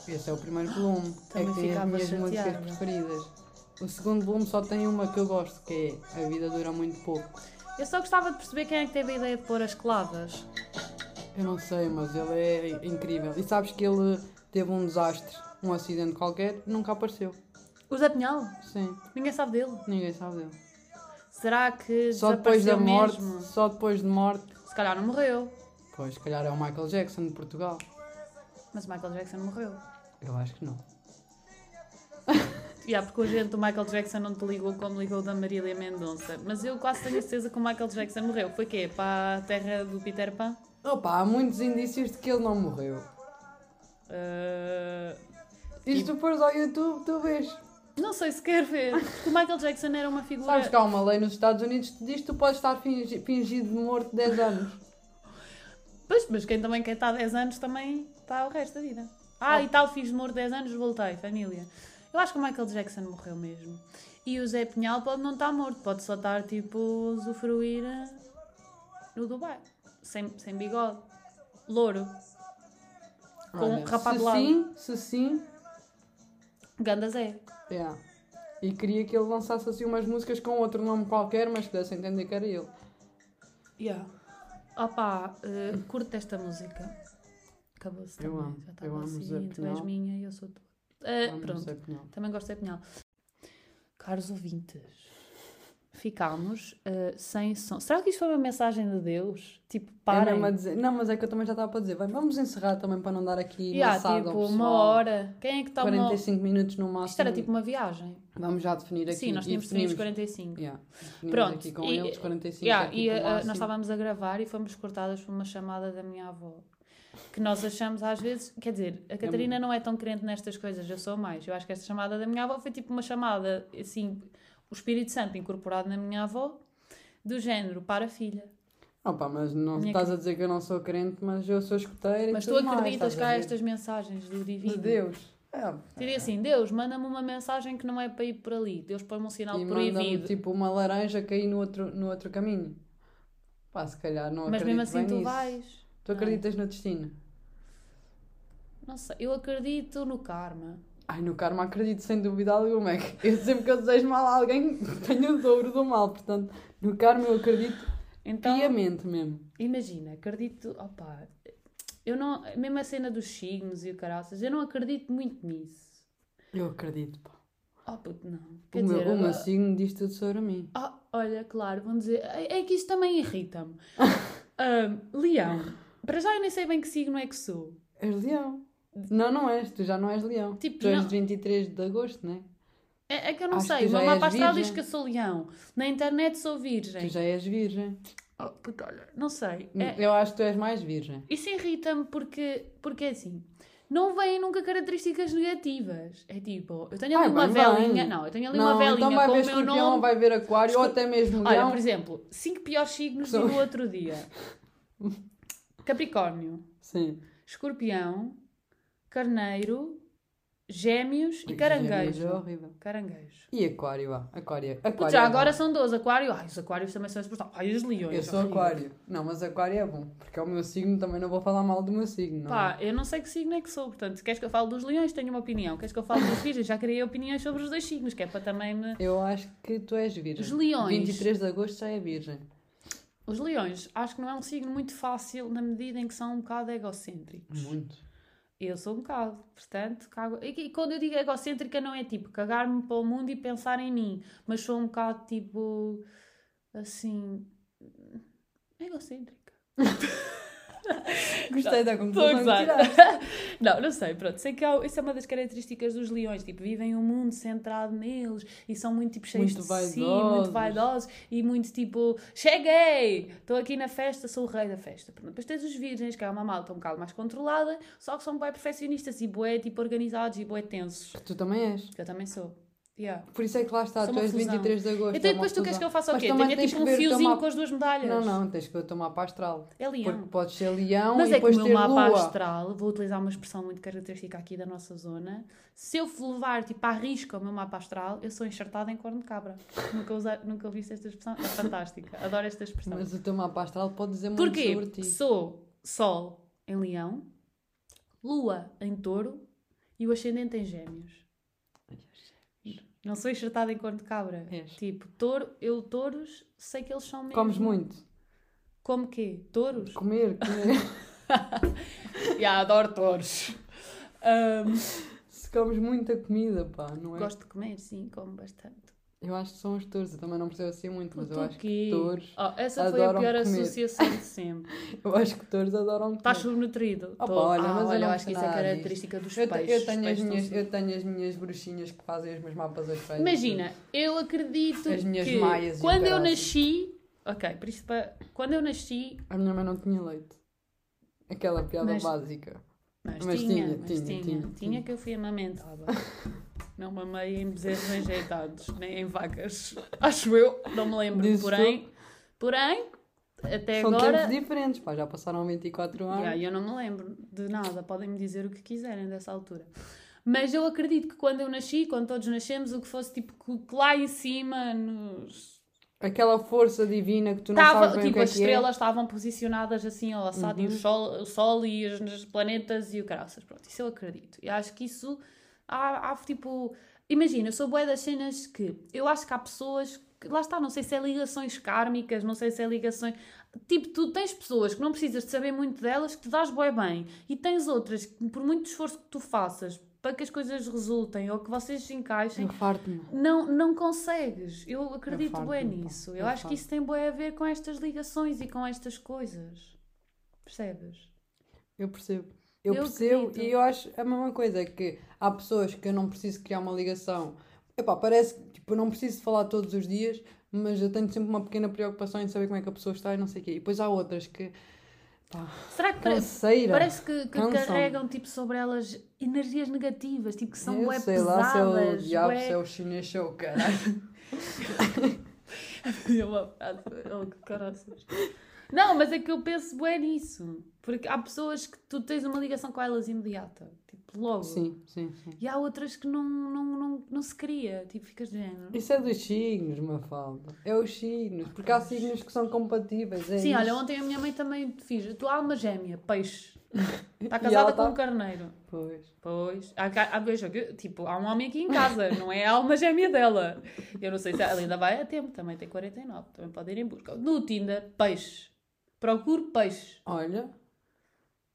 [SPEAKER 8] Esse é o primeiro volume.
[SPEAKER 7] Também
[SPEAKER 8] é que tem as minhas músicas
[SPEAKER 7] chateada.
[SPEAKER 8] preferidas. O segundo volume só tem uma que eu gosto, que é A Vida Dura Muito Pouco.
[SPEAKER 7] Eu só gostava de perceber quem é que teve a ideia de pôr as clavas.
[SPEAKER 8] Eu não sei, mas ele é incrível. E sabes que ele teve um desastre, um acidente qualquer, nunca apareceu.
[SPEAKER 7] O Zé Pinhal?
[SPEAKER 8] Sim,
[SPEAKER 7] Ninguém sabe dele.
[SPEAKER 8] ninguém sabe dele.
[SPEAKER 7] Será que
[SPEAKER 8] Só depois da morte,
[SPEAKER 7] mesmo?
[SPEAKER 8] só depois de morte.
[SPEAKER 7] Se calhar não morreu.
[SPEAKER 8] Pois, se calhar é o Michael Jackson de Portugal.
[SPEAKER 7] Mas o Michael Jackson morreu.
[SPEAKER 8] Eu acho que não.
[SPEAKER 7] E [laughs] yeah, porque o agente do Michael Jackson não te ligou como ligou da Marília Mendonça. Mas eu quase tenho certeza que o Michael Jackson morreu. Foi quê? Para a terra do Peter Pan?
[SPEAKER 8] Opa, há muitos indícios de que ele não morreu.
[SPEAKER 7] Uh,
[SPEAKER 8] E se tu fores ao YouTube, tu vês.
[SPEAKER 7] Não sei se quer ver. Porque o Michael Jackson era uma figura.
[SPEAKER 8] Sabes que há uma lei nos Estados Unidos que diz que tu podes estar fingi- fingido de morto 10 anos. [laughs]
[SPEAKER 7] Pois, mas quem também quer estar 10 anos também está o resto da vida. Ah,
[SPEAKER 8] Oh.
[SPEAKER 7] e tal, fiz de morto 10 anos, voltei, família. Eu acho que o Michael Jackson morreu mesmo. E o Zé Pinhal pode não estar morto, pode só estar tipo usufruir eh, no Dubai. Sem, sem bigode. Louro. Com
[SPEAKER 8] Olha,
[SPEAKER 7] rapado
[SPEAKER 8] se
[SPEAKER 7] lado.
[SPEAKER 8] sim, se sim,
[SPEAKER 7] Ganda Zé.
[SPEAKER 8] yeah. E queria que ele lançasse assim umas músicas com outro nome qualquer, mas que desse a entender que era ele.
[SPEAKER 7] Yeah. Opá, uh, curto esta música. Acabou-se
[SPEAKER 8] Eu
[SPEAKER 7] também.
[SPEAKER 8] amo,
[SPEAKER 7] Já
[SPEAKER 8] eu
[SPEAKER 7] estava
[SPEAKER 8] amo
[SPEAKER 7] assim, tu és
[SPEAKER 8] Pinhal.
[SPEAKER 7] minha e eu sou tua. Uh,
[SPEAKER 8] Amo
[SPEAKER 7] pronto, também gosto de Pinhal. Caros ouvintes, ficámos uh, sem som. Será que isto foi uma mensagem de Deus? Tipo,
[SPEAKER 8] É
[SPEAKER 7] parem.
[SPEAKER 8] mesmo a dizer- Não, mas é que eu também já estava para dizer. Vamos encerrar também para não dar aqui
[SPEAKER 7] Yeah,
[SPEAKER 8] maçada
[SPEAKER 7] tipo, uma hora. Quem é que está uma...
[SPEAKER 8] 45 minutos no máximo.
[SPEAKER 7] Isto era tipo uma viagem.
[SPEAKER 8] Vamos já definir aqui.
[SPEAKER 7] Sim, nós tínhamos definido os
[SPEAKER 8] definimos-
[SPEAKER 7] 45.
[SPEAKER 8] Yeah,
[SPEAKER 7] Pronto,
[SPEAKER 8] aqui com
[SPEAKER 7] e-
[SPEAKER 8] eles 45
[SPEAKER 7] Yeah,
[SPEAKER 8] é tipo
[SPEAKER 7] e
[SPEAKER 8] o
[SPEAKER 7] uh,
[SPEAKER 8] máximo.
[SPEAKER 7] nós estávamos a gravar e fomos cortadas por uma chamada da minha avó. Que nós achamos às vezes, quer dizer, a Catarina não é tão crente nestas coisas, eu sou mais. Eu acho que esta chamada da minha avó foi tipo uma chamada, assim, o Espírito Santo incorporado na minha avó, do género para a filha.
[SPEAKER 8] Opa, mas não
[SPEAKER 7] Minha
[SPEAKER 8] estás a dizer que eu não sou crente, mas eu sou escuteira
[SPEAKER 7] Mas tu acreditas que há estas mensagens do divino?
[SPEAKER 8] De Deus. É,
[SPEAKER 7] Diria assim, Deus, manda-me uma mensagem que não é para ir por ali. Deus põe-me um sinal
[SPEAKER 8] e
[SPEAKER 7] proibido.
[SPEAKER 8] tipo uma laranja cair no outro, no outro caminho. Pá, se calhar não
[SPEAKER 7] Mas mesmo assim tu
[SPEAKER 8] nisso.
[SPEAKER 7] vais.
[SPEAKER 8] Tu acreditas no destino?
[SPEAKER 7] Não sei, eu acredito no karma.
[SPEAKER 8] Ai, no karma acredito sem dúvida alguma. É que eu sempre que eu desejo mal a alguém [laughs] tenho o dobro do mal. Portanto, no karma eu acredito
[SPEAKER 7] Então,
[SPEAKER 8] piamente mesmo.
[SPEAKER 7] imagina, acredito, opá, eu não, mesmo a cena dos signos e o caraças, eu não acredito muito nisso.
[SPEAKER 8] Eu acredito, pá.
[SPEAKER 7] Oh puto, não.
[SPEAKER 8] O
[SPEAKER 7] Quer
[SPEAKER 8] meu,
[SPEAKER 7] dizer,
[SPEAKER 8] o meu signo diz tudo sobre mim.
[SPEAKER 7] ah, olha, claro, vão dizer, é é que isto também irrita-me. [laughs] Ah, leão, para já eu nem sei bem que signo é que sou.
[SPEAKER 8] És leão. Não, não és. Tu já não és leão.
[SPEAKER 7] Tipo,
[SPEAKER 8] tu és
[SPEAKER 7] não.
[SPEAKER 8] de 23 de agosto, não é?
[SPEAKER 7] É, é que eu não
[SPEAKER 8] Acho
[SPEAKER 7] sei, o meu mapa astral diz que eu sou leão. Na internet sou virgem.
[SPEAKER 8] Tu já és virgem.
[SPEAKER 7] Oh, puto, olha, não sei. É-
[SPEAKER 8] Eu acho que tu és mais virgem.
[SPEAKER 7] Isso irrita-me porque, porque é assim. Não vêm nunca características negativas. É tipo, eu tenho ali
[SPEAKER 8] Ai,
[SPEAKER 7] uma
[SPEAKER 8] bem,
[SPEAKER 7] velinha.
[SPEAKER 8] bem.
[SPEAKER 7] Não, eu tenho ali
[SPEAKER 8] não,
[SPEAKER 7] uma velinha
[SPEAKER 8] então vai
[SPEAKER 7] com
[SPEAKER 8] ver
[SPEAKER 7] o meu
[SPEAKER 8] escorpião,
[SPEAKER 7] nome.
[SPEAKER 8] vai ver aquário ou até mesmo
[SPEAKER 7] Olha,
[SPEAKER 8] leão.
[SPEAKER 7] por exemplo, cinco piores signos do outro dia: [laughs] Capricórnio,
[SPEAKER 8] Sim.
[SPEAKER 7] Escorpião, Carneiro, Gêmeos e
[SPEAKER 8] Gêmeos
[SPEAKER 7] Caranguejo.
[SPEAKER 8] É horrível.
[SPEAKER 7] Caranguejo.
[SPEAKER 8] E aquário, vá. Aquário. Aquário
[SPEAKER 7] já
[SPEAKER 8] é
[SPEAKER 7] agora
[SPEAKER 8] bom.
[SPEAKER 7] são 12. Aquário, ai, os aquários também são insuportáveis. Ai, os leões.
[SPEAKER 8] Eu sou
[SPEAKER 7] horrível.
[SPEAKER 8] aquário. Não, mas aquário é bom. Porque é o meu signo, também não vou falar mal do meu signo. Não. é?
[SPEAKER 7] Pá, eu não sei que signo é que sou, portanto, se queres que eu fale dos leões, tenho uma opinião. Queres que eu fale dos [laughs] virgens? Já criei opiniões sobre os dois signos, que é para também me.
[SPEAKER 8] Eu acho que tu és virgem.
[SPEAKER 7] Os leões.
[SPEAKER 8] 23 de agosto já é virgem.
[SPEAKER 7] Os leões, acho que não é um signo muito fácil na medida em que são um bocado egocêntricos.
[SPEAKER 8] Muito.
[SPEAKER 7] Eu sou um bocado, portanto, cago. E, e quando eu digo egocêntrica, não é tipo cagar-me para o mundo e pensar em mim, mas sou um bocado tipo. assim. egocêntrica. [laughs] [laughs]
[SPEAKER 8] Gostei da
[SPEAKER 7] Estou a
[SPEAKER 8] conclusão que. [laughs]
[SPEAKER 7] Não, não sei, pronto. Sei que há, isso é uma das características dos leões. Tipo, vivem um mundo centrado neles e são muito, tipo, cheios
[SPEAKER 8] Muito
[SPEAKER 7] de si,
[SPEAKER 8] vaidosos.
[SPEAKER 7] muito vaidosos e muito, tipo, cheguei! Estou aqui na festa, sou o rei da festa. Pronto. Depois tens os virgens, que é uma malta um bocado mais controlada, só que são bué perfeccionistas e bué, tipo, organizados e bué tensos.
[SPEAKER 8] Tu também és.
[SPEAKER 7] Que eu também sou. Yeah.
[SPEAKER 8] Por isso é que lá está,
[SPEAKER 7] Sou
[SPEAKER 8] tu és
[SPEAKER 7] fusão.
[SPEAKER 8] 23 de agosto.
[SPEAKER 7] Então,
[SPEAKER 8] é
[SPEAKER 7] depois tu queres que eu faça o quê?
[SPEAKER 8] também
[SPEAKER 7] Tenho
[SPEAKER 8] tens
[SPEAKER 7] tipo um fiozinho
[SPEAKER 8] mapa-
[SPEAKER 7] com as duas medalhas.
[SPEAKER 8] Não, não, tens que ver o teu mapa astral.
[SPEAKER 7] É leão.
[SPEAKER 8] Porque podes ser leão
[SPEAKER 7] Mas
[SPEAKER 8] e
[SPEAKER 7] é que o
[SPEAKER 8] depois
[SPEAKER 7] meu
[SPEAKER 8] ter
[SPEAKER 7] mapa
[SPEAKER 8] lua.
[SPEAKER 7] astral, vou utilizar uma expressão muito característica aqui da nossa zona. Se eu levar tipo à risca o meu mapa astral, eu sou enxertada em corno de cabra. nunca, usa, nunca ouviste esta expressão? É fantástica. Adoro esta expressão.
[SPEAKER 8] Mas o teu mapa astral pode dizer muito
[SPEAKER 7] Porquê?
[SPEAKER 8] sobre ti.
[SPEAKER 7] Sou Sol em Leão, Lua em Touro e o ascendente em Gêmeos. Não sou enxertada de cabra.
[SPEAKER 8] És.
[SPEAKER 7] Tipo, touro, eu touros, sei que eles são mesmo.
[SPEAKER 8] Comes muito.
[SPEAKER 7] Como quê? Touros?
[SPEAKER 8] Comer, comer. [laughs]
[SPEAKER 7] Já, adoro touros. [laughs] Ahm,
[SPEAKER 8] Se comes muita comida, pá, não é?
[SPEAKER 7] Gosto de comer, sim, como bastante.
[SPEAKER 8] Eu acho que são os touros, eu também não percebo assim muito, mas eu acho que touros.
[SPEAKER 7] Oh, essa foi a pior
[SPEAKER 8] comer.
[SPEAKER 7] associação de sempre. [laughs]
[SPEAKER 8] Eu acho que touros adoram comer.
[SPEAKER 7] Estás subnutrido.
[SPEAKER 8] Opa,
[SPEAKER 7] Tô-
[SPEAKER 8] olha,
[SPEAKER 7] ah,
[SPEAKER 8] mas
[SPEAKER 7] olha, eu acho que isso é característica dos
[SPEAKER 8] Eu,
[SPEAKER 7] peixes.
[SPEAKER 8] eu tenho as
[SPEAKER 7] peixes
[SPEAKER 8] minhas,
[SPEAKER 7] estão
[SPEAKER 8] eu tenho as minhas bruxinhas que fazem os meus mapas astrais.
[SPEAKER 7] Imagina, eu acredito
[SPEAKER 8] As minhas
[SPEAKER 7] que
[SPEAKER 8] maias
[SPEAKER 7] quando eu nasci... Ok, por isso, para- quando eu nasci...
[SPEAKER 8] A minha mãe não tinha leite. Aquela piada
[SPEAKER 7] Mas-
[SPEAKER 8] básica.
[SPEAKER 7] Mas,
[SPEAKER 8] Mas
[SPEAKER 7] tinha,
[SPEAKER 8] tinha,
[SPEAKER 7] mas
[SPEAKER 8] tinha,
[SPEAKER 7] tinha,
[SPEAKER 8] tinha,
[SPEAKER 7] tinha,
[SPEAKER 8] tinha.
[SPEAKER 7] que eu fui amamentada. [laughs] não mamei em bezerros enjeitados, nem em vacas. Acho eu, não me lembro. Porém, porém, até
[SPEAKER 8] São
[SPEAKER 7] agora...
[SPEAKER 8] tempos diferentes, pá, já passaram 24 anos.
[SPEAKER 7] Yeah, eu não me lembro de nada, podem me dizer o que quiserem dessa altura. Mas eu acredito que quando eu nasci, quando todos nascemos, o que fosse tipo que lá em cima nos.
[SPEAKER 8] Aquela força divina que tu não
[SPEAKER 7] Tava,
[SPEAKER 8] sabes
[SPEAKER 7] tipo,
[SPEAKER 8] é
[SPEAKER 7] as
[SPEAKER 8] é.
[SPEAKER 7] estrelas estavam posicionadas assim ao assado e o
[SPEAKER 8] Uhum.
[SPEAKER 7] sol, o sol e os, os planetas e o caraças. Pronto, isso eu acredito. E acho que isso há, há tipo. Imagina, eu sou boa das cenas que eu acho que há pessoas que, lá está, não sei se é ligações kármicas, não sei se é ligações. Tipo, tu tens pessoas que não precisas de saber muito delas, que te dás bué bem, e tens outras que, por muito esforço que tu faças para que as coisas resultem ou que vocês se encaixem,
[SPEAKER 8] Eu
[SPEAKER 7] não, não consegues. Eu acredito bué
[SPEAKER 8] pá.
[SPEAKER 7] nisso. Eu,
[SPEAKER 8] Eu
[SPEAKER 7] acho que isso tem bué a ver com estas ligações e com estas coisas. Percebes?
[SPEAKER 8] Eu percebo. Eu, percebo
[SPEAKER 7] acredito.
[SPEAKER 8] e eu acho a mesma coisa, é que há pessoas que eu não preciso criar uma ligação. Epá, parece que tipo, eu não preciso falar todos os dias, mas eu tenho sempre uma pequena preocupação em saber como é que a pessoa está e não sei o quê. E depois há outras que. Pá,
[SPEAKER 7] Será que parece,
[SPEAKER 8] canseira.
[SPEAKER 7] parece que, que carregam tipo, sobre elas energias negativas, tipo que são
[SPEAKER 8] eu sei lá se é o
[SPEAKER 7] pesadas?
[SPEAKER 8] diabo,
[SPEAKER 7] bué-
[SPEAKER 8] se é o chinês, se é o caralho. [laughs]
[SPEAKER 7] É uma frase, oh, caraças. Não, mas é que eu penso bué nisso. Porque há pessoas que tu tens uma ligação com elas imediata. Tipo, logo.
[SPEAKER 8] sim, sim, sim.
[SPEAKER 7] E há outras que não, não, não, não se cria. Tipo, ficas de género.
[SPEAKER 8] Isso é dos signos, Mafalda. É os signos, porque há signos que são compatíveis. É
[SPEAKER 7] Sim,
[SPEAKER 8] isso.
[SPEAKER 7] olha, ontem a minha mãe também fiz. Tua alma gêmea, peixe. [laughs] Está casada
[SPEAKER 8] ela
[SPEAKER 7] com
[SPEAKER 8] tá-
[SPEAKER 7] um carneiro.
[SPEAKER 8] Pois.
[SPEAKER 7] Pois. Há, há, veja, tipo, há um homem aqui em casa, não é a alma gêmea dela. Eu não sei se ela ainda vai a tempo, também tem 49, também pode ir em busca. No Tinder, peixe. Procuro peixe.
[SPEAKER 8] Olha.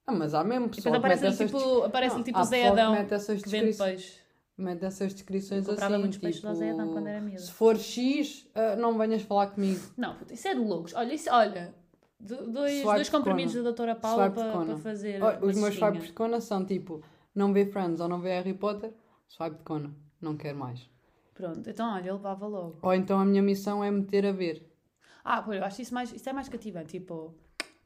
[SPEAKER 8] Ah, mas há mesmo pessoal
[SPEAKER 7] depois
[SPEAKER 8] que mete
[SPEAKER 7] aparece-lhe
[SPEAKER 8] essas...
[SPEAKER 7] tipo, aparece
[SPEAKER 8] Não,
[SPEAKER 7] tipo
[SPEAKER 8] há
[SPEAKER 7] o Zé
[SPEAKER 8] pessoal que
[SPEAKER 7] Adão,
[SPEAKER 8] mete essas
[SPEAKER 7] que vende
[SPEAKER 8] descrições.
[SPEAKER 7] peixe.
[SPEAKER 8] Mete essas descrições
[SPEAKER 7] Eu comprava
[SPEAKER 8] assim,
[SPEAKER 7] muitos peixes
[SPEAKER 8] tipo,
[SPEAKER 7] Zé Adão quando era miúda.
[SPEAKER 8] Se for X, ah, não venhas falar comigo.
[SPEAKER 7] Não, puta, isso é de loucos. Olha, isso, olha, do- dois,
[SPEAKER 8] Swipe
[SPEAKER 7] dois
[SPEAKER 8] de
[SPEAKER 7] comprimidos da doutora Paula
[SPEAKER 8] Swipe de
[SPEAKER 7] para,
[SPEAKER 8] cona.
[SPEAKER 7] para fazer
[SPEAKER 8] Olha,
[SPEAKER 7] uma
[SPEAKER 8] os meus
[SPEAKER 7] cestinha.
[SPEAKER 8] swipes de cona são tipo, não vê Friends ou não vê Harry Potter, swipe de cona. Não quero mais.
[SPEAKER 7] Pronto, então olha, eu levava logo.
[SPEAKER 8] Ou então a minha missão é meter a ver.
[SPEAKER 7] Ah, pois, eu acho isso, mais, isso é mais cativante, tipo,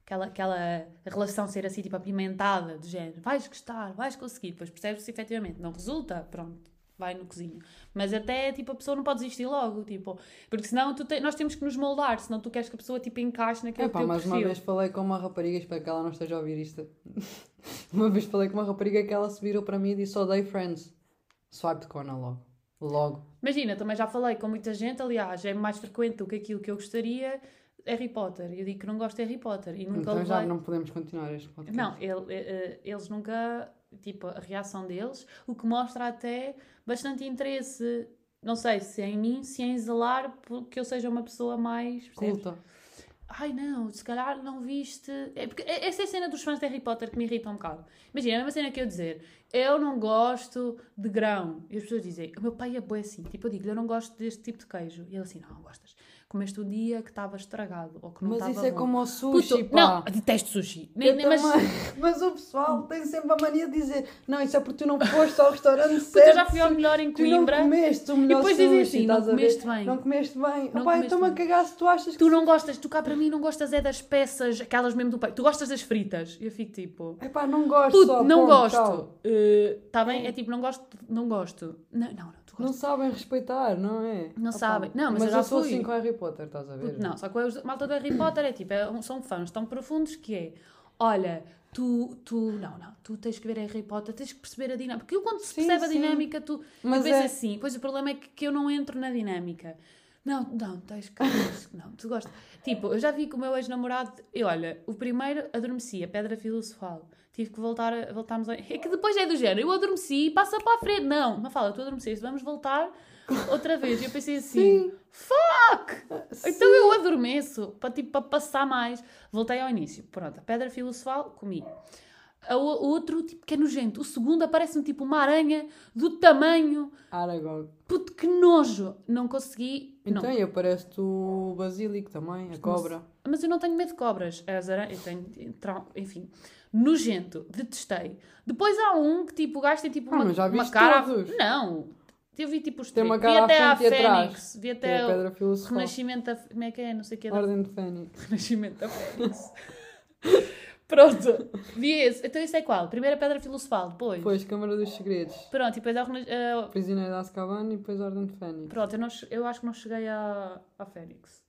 [SPEAKER 7] aquela, aquela relação ser assim, tipo, apimentada, de género, vais gostar, vais conseguir, depois percebes se efetivamente não resulta, pronto, vai no cozinho. Mas até, tipo, a pessoa não pode desistir logo, tipo, porque senão tu te- nós temos que nos moldar, senão tu queres que a pessoa, tipo, encaixe naquele
[SPEAKER 8] Epá,
[SPEAKER 7] teu
[SPEAKER 8] uma
[SPEAKER 7] perfil.
[SPEAKER 8] vez falei com uma rapariga, espero que ela não esteja a ouvir isto. [laughs] uma vez falei com uma rapariga que ela se virou para mim e disse odeio Friends. Swipe de cona logo. Logo.
[SPEAKER 7] Imagina, também já falei com muita gente, aliás, é mais frequente do que aquilo que eu gostaria, Harry Potter. Eu digo que não gosto de Harry Potter e nunca
[SPEAKER 8] então
[SPEAKER 7] levei...
[SPEAKER 8] já não podemos continuar este podcast.
[SPEAKER 7] Não, ele- eh, eh, eles nunca. Tipo, a reação deles, o que mostra até bastante interesse. Não sei se é em mim, se é em zelar porque eu seja uma pessoa mais. percebes? Ai não, se calhar não viste. É porque essa é a cena dos fãs de Harry Potter que me irrita um bocado. Imagina, a mesma cena que eu dizer, eu não gosto de grão. E as pessoas dizem, o meu pai é boi assim. Tipo, eu digo, eu não gosto deste tipo de queijo. E ele assim, não, não gostas. Comeste um dia que estava estragado ou que não
[SPEAKER 8] Mas
[SPEAKER 7] estava
[SPEAKER 8] isso é
[SPEAKER 7] bom.
[SPEAKER 8] como o sushi,
[SPEAKER 7] Puto,
[SPEAKER 8] pá.
[SPEAKER 7] Não, detesto sushi.
[SPEAKER 8] Eu
[SPEAKER 7] Nem- nem- mas.
[SPEAKER 8] Mas o pessoal tem sempre a mania de dizer não, isso é porque tu não foste ao restaurante certo.
[SPEAKER 7] eu já fui ao melhor em
[SPEAKER 8] Tu não
[SPEAKER 7] Coimbra.
[SPEAKER 8] comeste o melhor
[SPEAKER 7] depois dizem
[SPEAKER 8] sushi,
[SPEAKER 7] assim, não comeste bem.
[SPEAKER 8] Não comeste bem.
[SPEAKER 7] Não
[SPEAKER 8] Opá,
[SPEAKER 7] comeste
[SPEAKER 8] estou-me a cagar se tu achas que...
[SPEAKER 7] Tu não gostas, tu cá para mim não gostas é das peças, aquelas mesmo do peito. Tu gostas das fritas. E eu fico tipo.
[SPEAKER 8] Epá, não gosto
[SPEAKER 7] Puto,
[SPEAKER 8] só,
[SPEAKER 7] não
[SPEAKER 8] ponto,
[SPEAKER 7] gosto. Está bem? É tipo, não gosto, não gosto. Não, não, não
[SPEAKER 8] Não sabem respeitar, não é?
[SPEAKER 7] Não
[SPEAKER 8] Opá,
[SPEAKER 7] sabem. Não, mas eu já
[SPEAKER 8] sou
[SPEAKER 7] fui.
[SPEAKER 8] assim com Harry Potter, estás a ver?
[SPEAKER 7] Puto, não, só que os malta do Harry Potter é tipo, é são fãs tão profundos que é. Olha, tu, tu, não, não, tu tens que ver Harry Potter, tens que perceber a dinâmica. Porque eu, quando se
[SPEAKER 8] Sim,
[SPEAKER 7] percebe a
[SPEAKER 8] sim.
[SPEAKER 7] dinâmica, tu
[SPEAKER 8] Mas é-
[SPEAKER 7] assim. Pois o problema é que, que eu não entro na dinâmica. Não, não, tens que. Não, tu gostas. Tipo, eu já vi que o meu ex-namorado. E olha, o primeiro adormeci, a pedra filosofal. Tive que voltar a voltarmos a. É que depois é do género, eu adormeci e passa para a frente. Não, não fala, tu adormeceste, vamos voltar outra vez. E eu pensei assim: fuck! Então eu adormeço, para, tipo, para passar mais. Voltei ao início. Pronto, a pedra filosofal, comi. O- outro, tipo, que é nojento. O segundo aparece-me tipo uma aranha do tamanho.
[SPEAKER 8] Aragog.
[SPEAKER 7] Puto, que nojo! Não consegui.
[SPEAKER 8] Então,
[SPEAKER 7] não.
[SPEAKER 8] e aparece-te o basílico também, a cobra.
[SPEAKER 7] Mas eu não tenho medo de cobras. As aranhas, eu tenho, enfim, nojento, detestei. Depois há um que tipo, o gajo tem tipo
[SPEAKER 8] Ah,
[SPEAKER 7] uma,
[SPEAKER 8] mas já
[SPEAKER 7] uma cara.
[SPEAKER 8] todos?
[SPEAKER 7] Não, eu vi tipo os
[SPEAKER 8] Tem uma cara
[SPEAKER 7] Vi até
[SPEAKER 8] à
[SPEAKER 7] Fênix, vi
[SPEAKER 8] é
[SPEAKER 7] até
[SPEAKER 8] a
[SPEAKER 7] o. Renascimento da. Como é que é? Não sei o que é. da-
[SPEAKER 8] Ordem de Fênix.
[SPEAKER 7] Renascimento da Fênix. [laughs] Pronto, vi esse. Então isso é qual? Primeira pedra filosofal, depois.
[SPEAKER 8] Depois Câmara dos Segredos.
[SPEAKER 7] Pronto, e depois o Renas- eh,
[SPEAKER 8] Prisioneiro de Azkaban e depois Ordem de Fênix.
[SPEAKER 7] Pronto, eu, não eu acho que não cheguei à, à Fênix.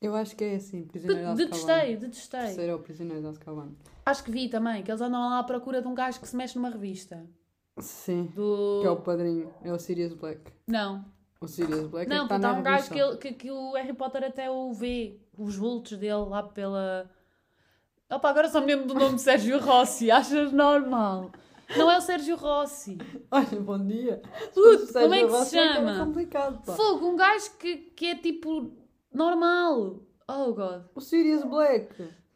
[SPEAKER 8] Eu acho que é assim, Prisioneiro de Azkaban.
[SPEAKER 7] Detestei, detestei.
[SPEAKER 8] Terceiro é o Prisioneiro de Azkaban.
[SPEAKER 7] Acho que vi também, que eles andam lá à procura de um gajo que se mexe numa revista.
[SPEAKER 8] Sim.
[SPEAKER 7] Do...
[SPEAKER 8] Que é o padrinho. É o Sirius Black.
[SPEAKER 7] Não,
[SPEAKER 8] O Sirius Black
[SPEAKER 7] não,
[SPEAKER 8] é que está
[SPEAKER 7] porque há
[SPEAKER 8] na
[SPEAKER 7] um gajo que, ele- que, que o Harry Potter até o vê, os vultos dele lá pela... Opa, agora só me lembro do nome de Sérgio Rossi, [laughs] achas normal? Não é o Sérgio Rossi.
[SPEAKER 8] Olha, bom dia.
[SPEAKER 7] Puto, como é que se
[SPEAKER 8] Rossi é que era
[SPEAKER 7] chama?
[SPEAKER 8] complicado, pá.
[SPEAKER 7] Fogo, um gajo que, que é tipo normal. Oh God.
[SPEAKER 8] O Sirius Black.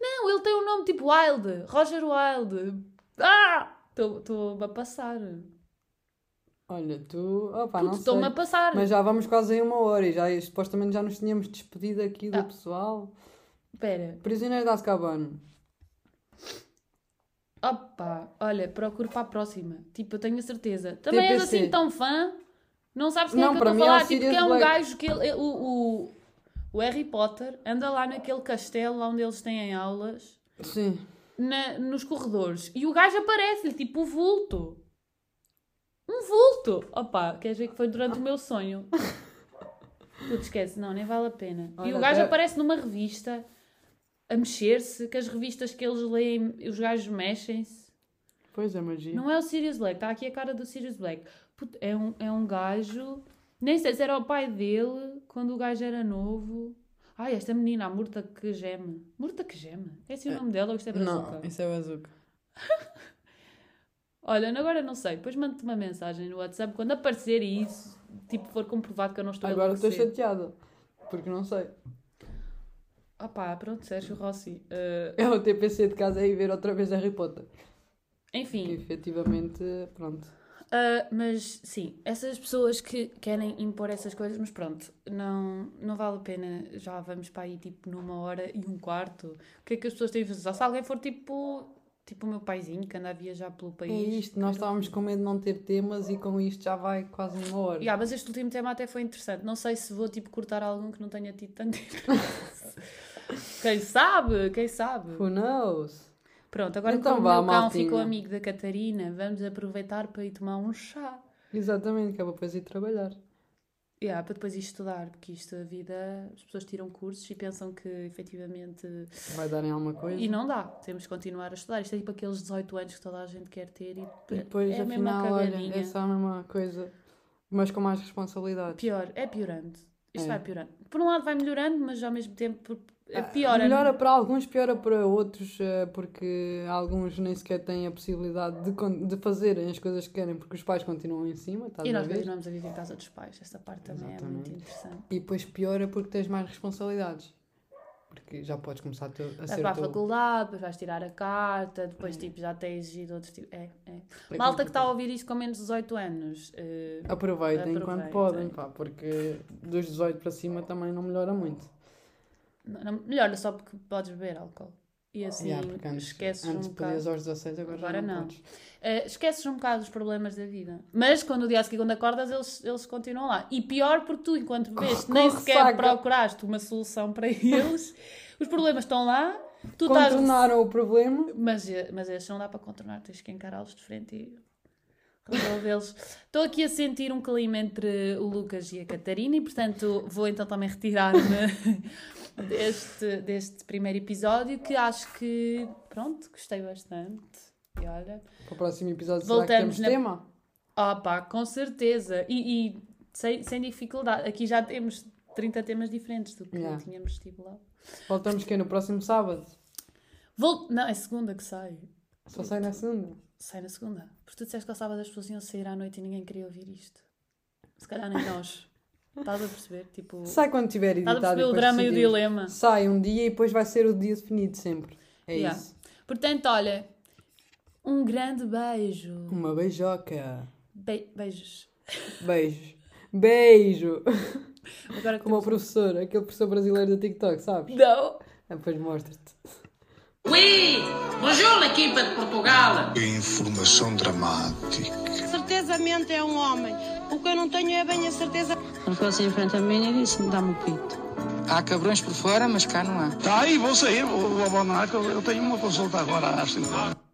[SPEAKER 7] Não, ele tem um nome tipo Wilde. Roger Wilde. Ah! Estou-me a passar.
[SPEAKER 8] Olha, tu. Opa, não
[SPEAKER 7] Puto,
[SPEAKER 8] sei.
[SPEAKER 7] estou-me a passar.
[SPEAKER 8] Mas já vamos quase em uma hora e já, supostamente já nos tínhamos despedido aqui do
[SPEAKER 7] Ah.
[SPEAKER 8] pessoal.
[SPEAKER 7] Espera.
[SPEAKER 8] Prisioneiro de Azkaban.
[SPEAKER 7] Opa, olha, procuro para a próxima. Tipo, eu tenho a certeza. Também és
[SPEAKER 8] TPC.
[SPEAKER 7] assim tão fã? Não sabes quem
[SPEAKER 8] Não,
[SPEAKER 7] é que eu estou a
[SPEAKER 8] é
[SPEAKER 7] falar? tipo,
[SPEAKER 8] Sirius
[SPEAKER 7] que é um
[SPEAKER 8] Black.
[SPEAKER 7] gajo que ele, o, o, o Harry Potter anda lá naquele castelo onde eles têm aulas,
[SPEAKER 8] Sim.
[SPEAKER 7] na- nos corredores, e o gajo aparece-lhe, tipo, o vulto. Um vulto! Opa, queres ver que foi durante o meu sonho? [laughs] Tu te esquece, não, nem vale a pena. e
[SPEAKER 8] Olha,
[SPEAKER 7] o gajo aparece numa revista a mexer-se, que as revistas que eles leem, os gajos mexem-se.
[SPEAKER 8] Pois é, magia.
[SPEAKER 7] Não é o Sirius Black, está aqui a cara do Sirius Black. Puto, é, um, é um gajo. Nem sei se era o pai dele quando o gajo era novo. Ai, esta menina, a Murta que geme. Murta que geme? É assim o nome dela ou isto é brazuca?
[SPEAKER 8] Não, isso é o Azuka. [laughs]
[SPEAKER 7] Olha, agora não sei. Depois mando-te uma mensagem no WhatsApp quando aparecer isso, tipo, for comprovado que eu não estou
[SPEAKER 8] Agora
[SPEAKER 7] a
[SPEAKER 8] estou
[SPEAKER 7] enlouquecer.
[SPEAKER 8] chateada. Porque não sei.
[SPEAKER 7] Ah pá, pronto, Sérgio Rossi. Eh,
[SPEAKER 8] É o TPC de casa aí ver outra vez Harry Potter. Que
[SPEAKER 7] enfim,
[SPEAKER 8] efetivamente, pronto.
[SPEAKER 7] Ah, mas sim, essas pessoas que querem impor essas coisas, mas pronto, não, não vale a pena. Já vamos para aí tipo numa hora e um quarto. O que é que as pessoas têm a fazer? Só se alguém for tipo, tipo o meu paizinho que anda a viajar pelo
[SPEAKER 8] É
[SPEAKER 7] país.
[SPEAKER 8] isto, nós estávamos com medo de não ter temas e com isto já vai quase uma hora.
[SPEAKER 7] Yeah, mas este último tema até foi interessante. Não sei se vou tipo cortar algum que não tenha tido tanto [laughs] Quem sabe? Quem sabe?
[SPEAKER 8] Who knows?
[SPEAKER 7] Pronto, agora
[SPEAKER 8] Então
[SPEAKER 7] que o meu cão ficou amigo da Catarina, vamos aproveitar para ir tomar um chá.
[SPEAKER 8] Exatamente, que é para depois ir trabalhar.
[SPEAKER 7] Yeah, para depois ir estudar, porque isto, a vida, as pessoas tiram cursos e pensam que efetivamente.
[SPEAKER 8] Vai dar em alguma coisa.
[SPEAKER 7] E não dá, temos que continuar a estudar. Isto é tipo aqueles 18 anos que toda a gente quer ter e,
[SPEAKER 8] E depois,
[SPEAKER 7] é a mesma
[SPEAKER 8] afinal, olha, é só a mesma coisa, mas com mais responsabilidade.
[SPEAKER 7] Pior, é piorando. Isto
[SPEAKER 8] É.
[SPEAKER 7] vai piorando. Por um lado vai melhorando, mas ao mesmo tempo piora.
[SPEAKER 8] Melhora para alguns, piora para outros, eh, porque alguns nem sequer têm a possibilidade de, de fazerem as coisas que querem, porque os pais continuam em cima,
[SPEAKER 7] E nós continuamos a viver em casa dos pais. Esta parte também é muito
[SPEAKER 8] Exatamente.
[SPEAKER 7] interessante.
[SPEAKER 8] E depois piora porque tens mais responsabilidades. Porque já podes começar a, ter, a ser
[SPEAKER 7] para a
[SPEAKER 8] teu...
[SPEAKER 7] faculdade, depois vais tirar a carta, depois tipo, já tens exigido outros tipos. É, é.
[SPEAKER 8] É
[SPEAKER 7] Malta que está a ouvir isto com menos de 18 anos. eh,
[SPEAKER 8] Aproveitem, enquanto
[SPEAKER 7] Aproveitem.
[SPEAKER 8] podem, pá, porque dos 18 para cima também não melhora muito.
[SPEAKER 7] Não, melhor, só porque podes beber álcool. E assim
[SPEAKER 8] Yeah, antes,
[SPEAKER 7] esqueces
[SPEAKER 8] antes
[SPEAKER 7] um bocado.
[SPEAKER 8] podias aos 16, agora,
[SPEAKER 7] Agora
[SPEAKER 8] não,
[SPEAKER 7] não.
[SPEAKER 8] podes.
[SPEAKER 7] Eh, esqueces um bocado os problemas da vida. Mas quando o dia a seguir, quando acordas, eles, eles continuam lá. E pior porque tu, enquanto bebeste, nem sequer
[SPEAKER 8] ressaca.
[SPEAKER 7] procuraste uma solução para [laughs] eles. os problemas estão lá. Tu estás.
[SPEAKER 8] Contornaram o problema.
[SPEAKER 7] Mas, eh, mas estes não dá para contornar, tens que encará-los de frente e resolvê-los. Estou aqui a sentir um clima entre o Lucas e a Catarina e, portanto, vou então também retirar-me [laughs] deste, deste primeiro episódio que acho que, pronto, gostei bastante. E olha,
[SPEAKER 8] Para o próximo episódio, será que
[SPEAKER 7] Voltamos
[SPEAKER 8] temos
[SPEAKER 7] na-
[SPEAKER 8] tema?
[SPEAKER 7] ah pá, com certeza. E, e sem, sem dificuldade. Aqui já temos 30 temas diferentes do que
[SPEAKER 8] Yeah.
[SPEAKER 7] tínhamos estipulado.
[SPEAKER 8] Voltamos que no próximo sábado?
[SPEAKER 7] Vou... Não, é segunda que sai.
[SPEAKER 8] Só sai na segunda.
[SPEAKER 7] Sai na segunda. Porque tu disseste que ao sábado as pessoas iam sair à noite e ninguém queria ouvir isto. Se calhar nem nós. [laughs] Estás a perceber? Tipo,
[SPEAKER 8] Sai quando tiver
[SPEAKER 7] estás
[SPEAKER 8] editado.
[SPEAKER 7] a perceber o drama e o dilema.
[SPEAKER 8] Sai um dia e depois vai ser o dia definido sempre. É
[SPEAKER 7] Yeah.
[SPEAKER 8] isso.
[SPEAKER 7] Portanto, olha, um grande beijo.
[SPEAKER 8] Uma beijoca.
[SPEAKER 7] Be- beijos.
[SPEAKER 8] Beijo. Beijo.
[SPEAKER 7] Agora
[SPEAKER 8] Como o professor, aquele professor brasileiro do TikTok, sabes?
[SPEAKER 7] Não.
[SPEAKER 8] Ah, Depois mostra-te.
[SPEAKER 1] Oui, bonjour l'équipe de Portugal.
[SPEAKER 2] Informação dramática.
[SPEAKER 3] Certezamente é um homem. O que eu não tenho é bem a certeza.
[SPEAKER 4] Quando ficou assim em frente a mim e disse: dá-me o pito.
[SPEAKER 5] Há cabrões por fora, mas cá não há.
[SPEAKER 6] Tá aí, vou sair, vou, vou abandonar, que eu, eu tenho uma consulta agora às 5 horas.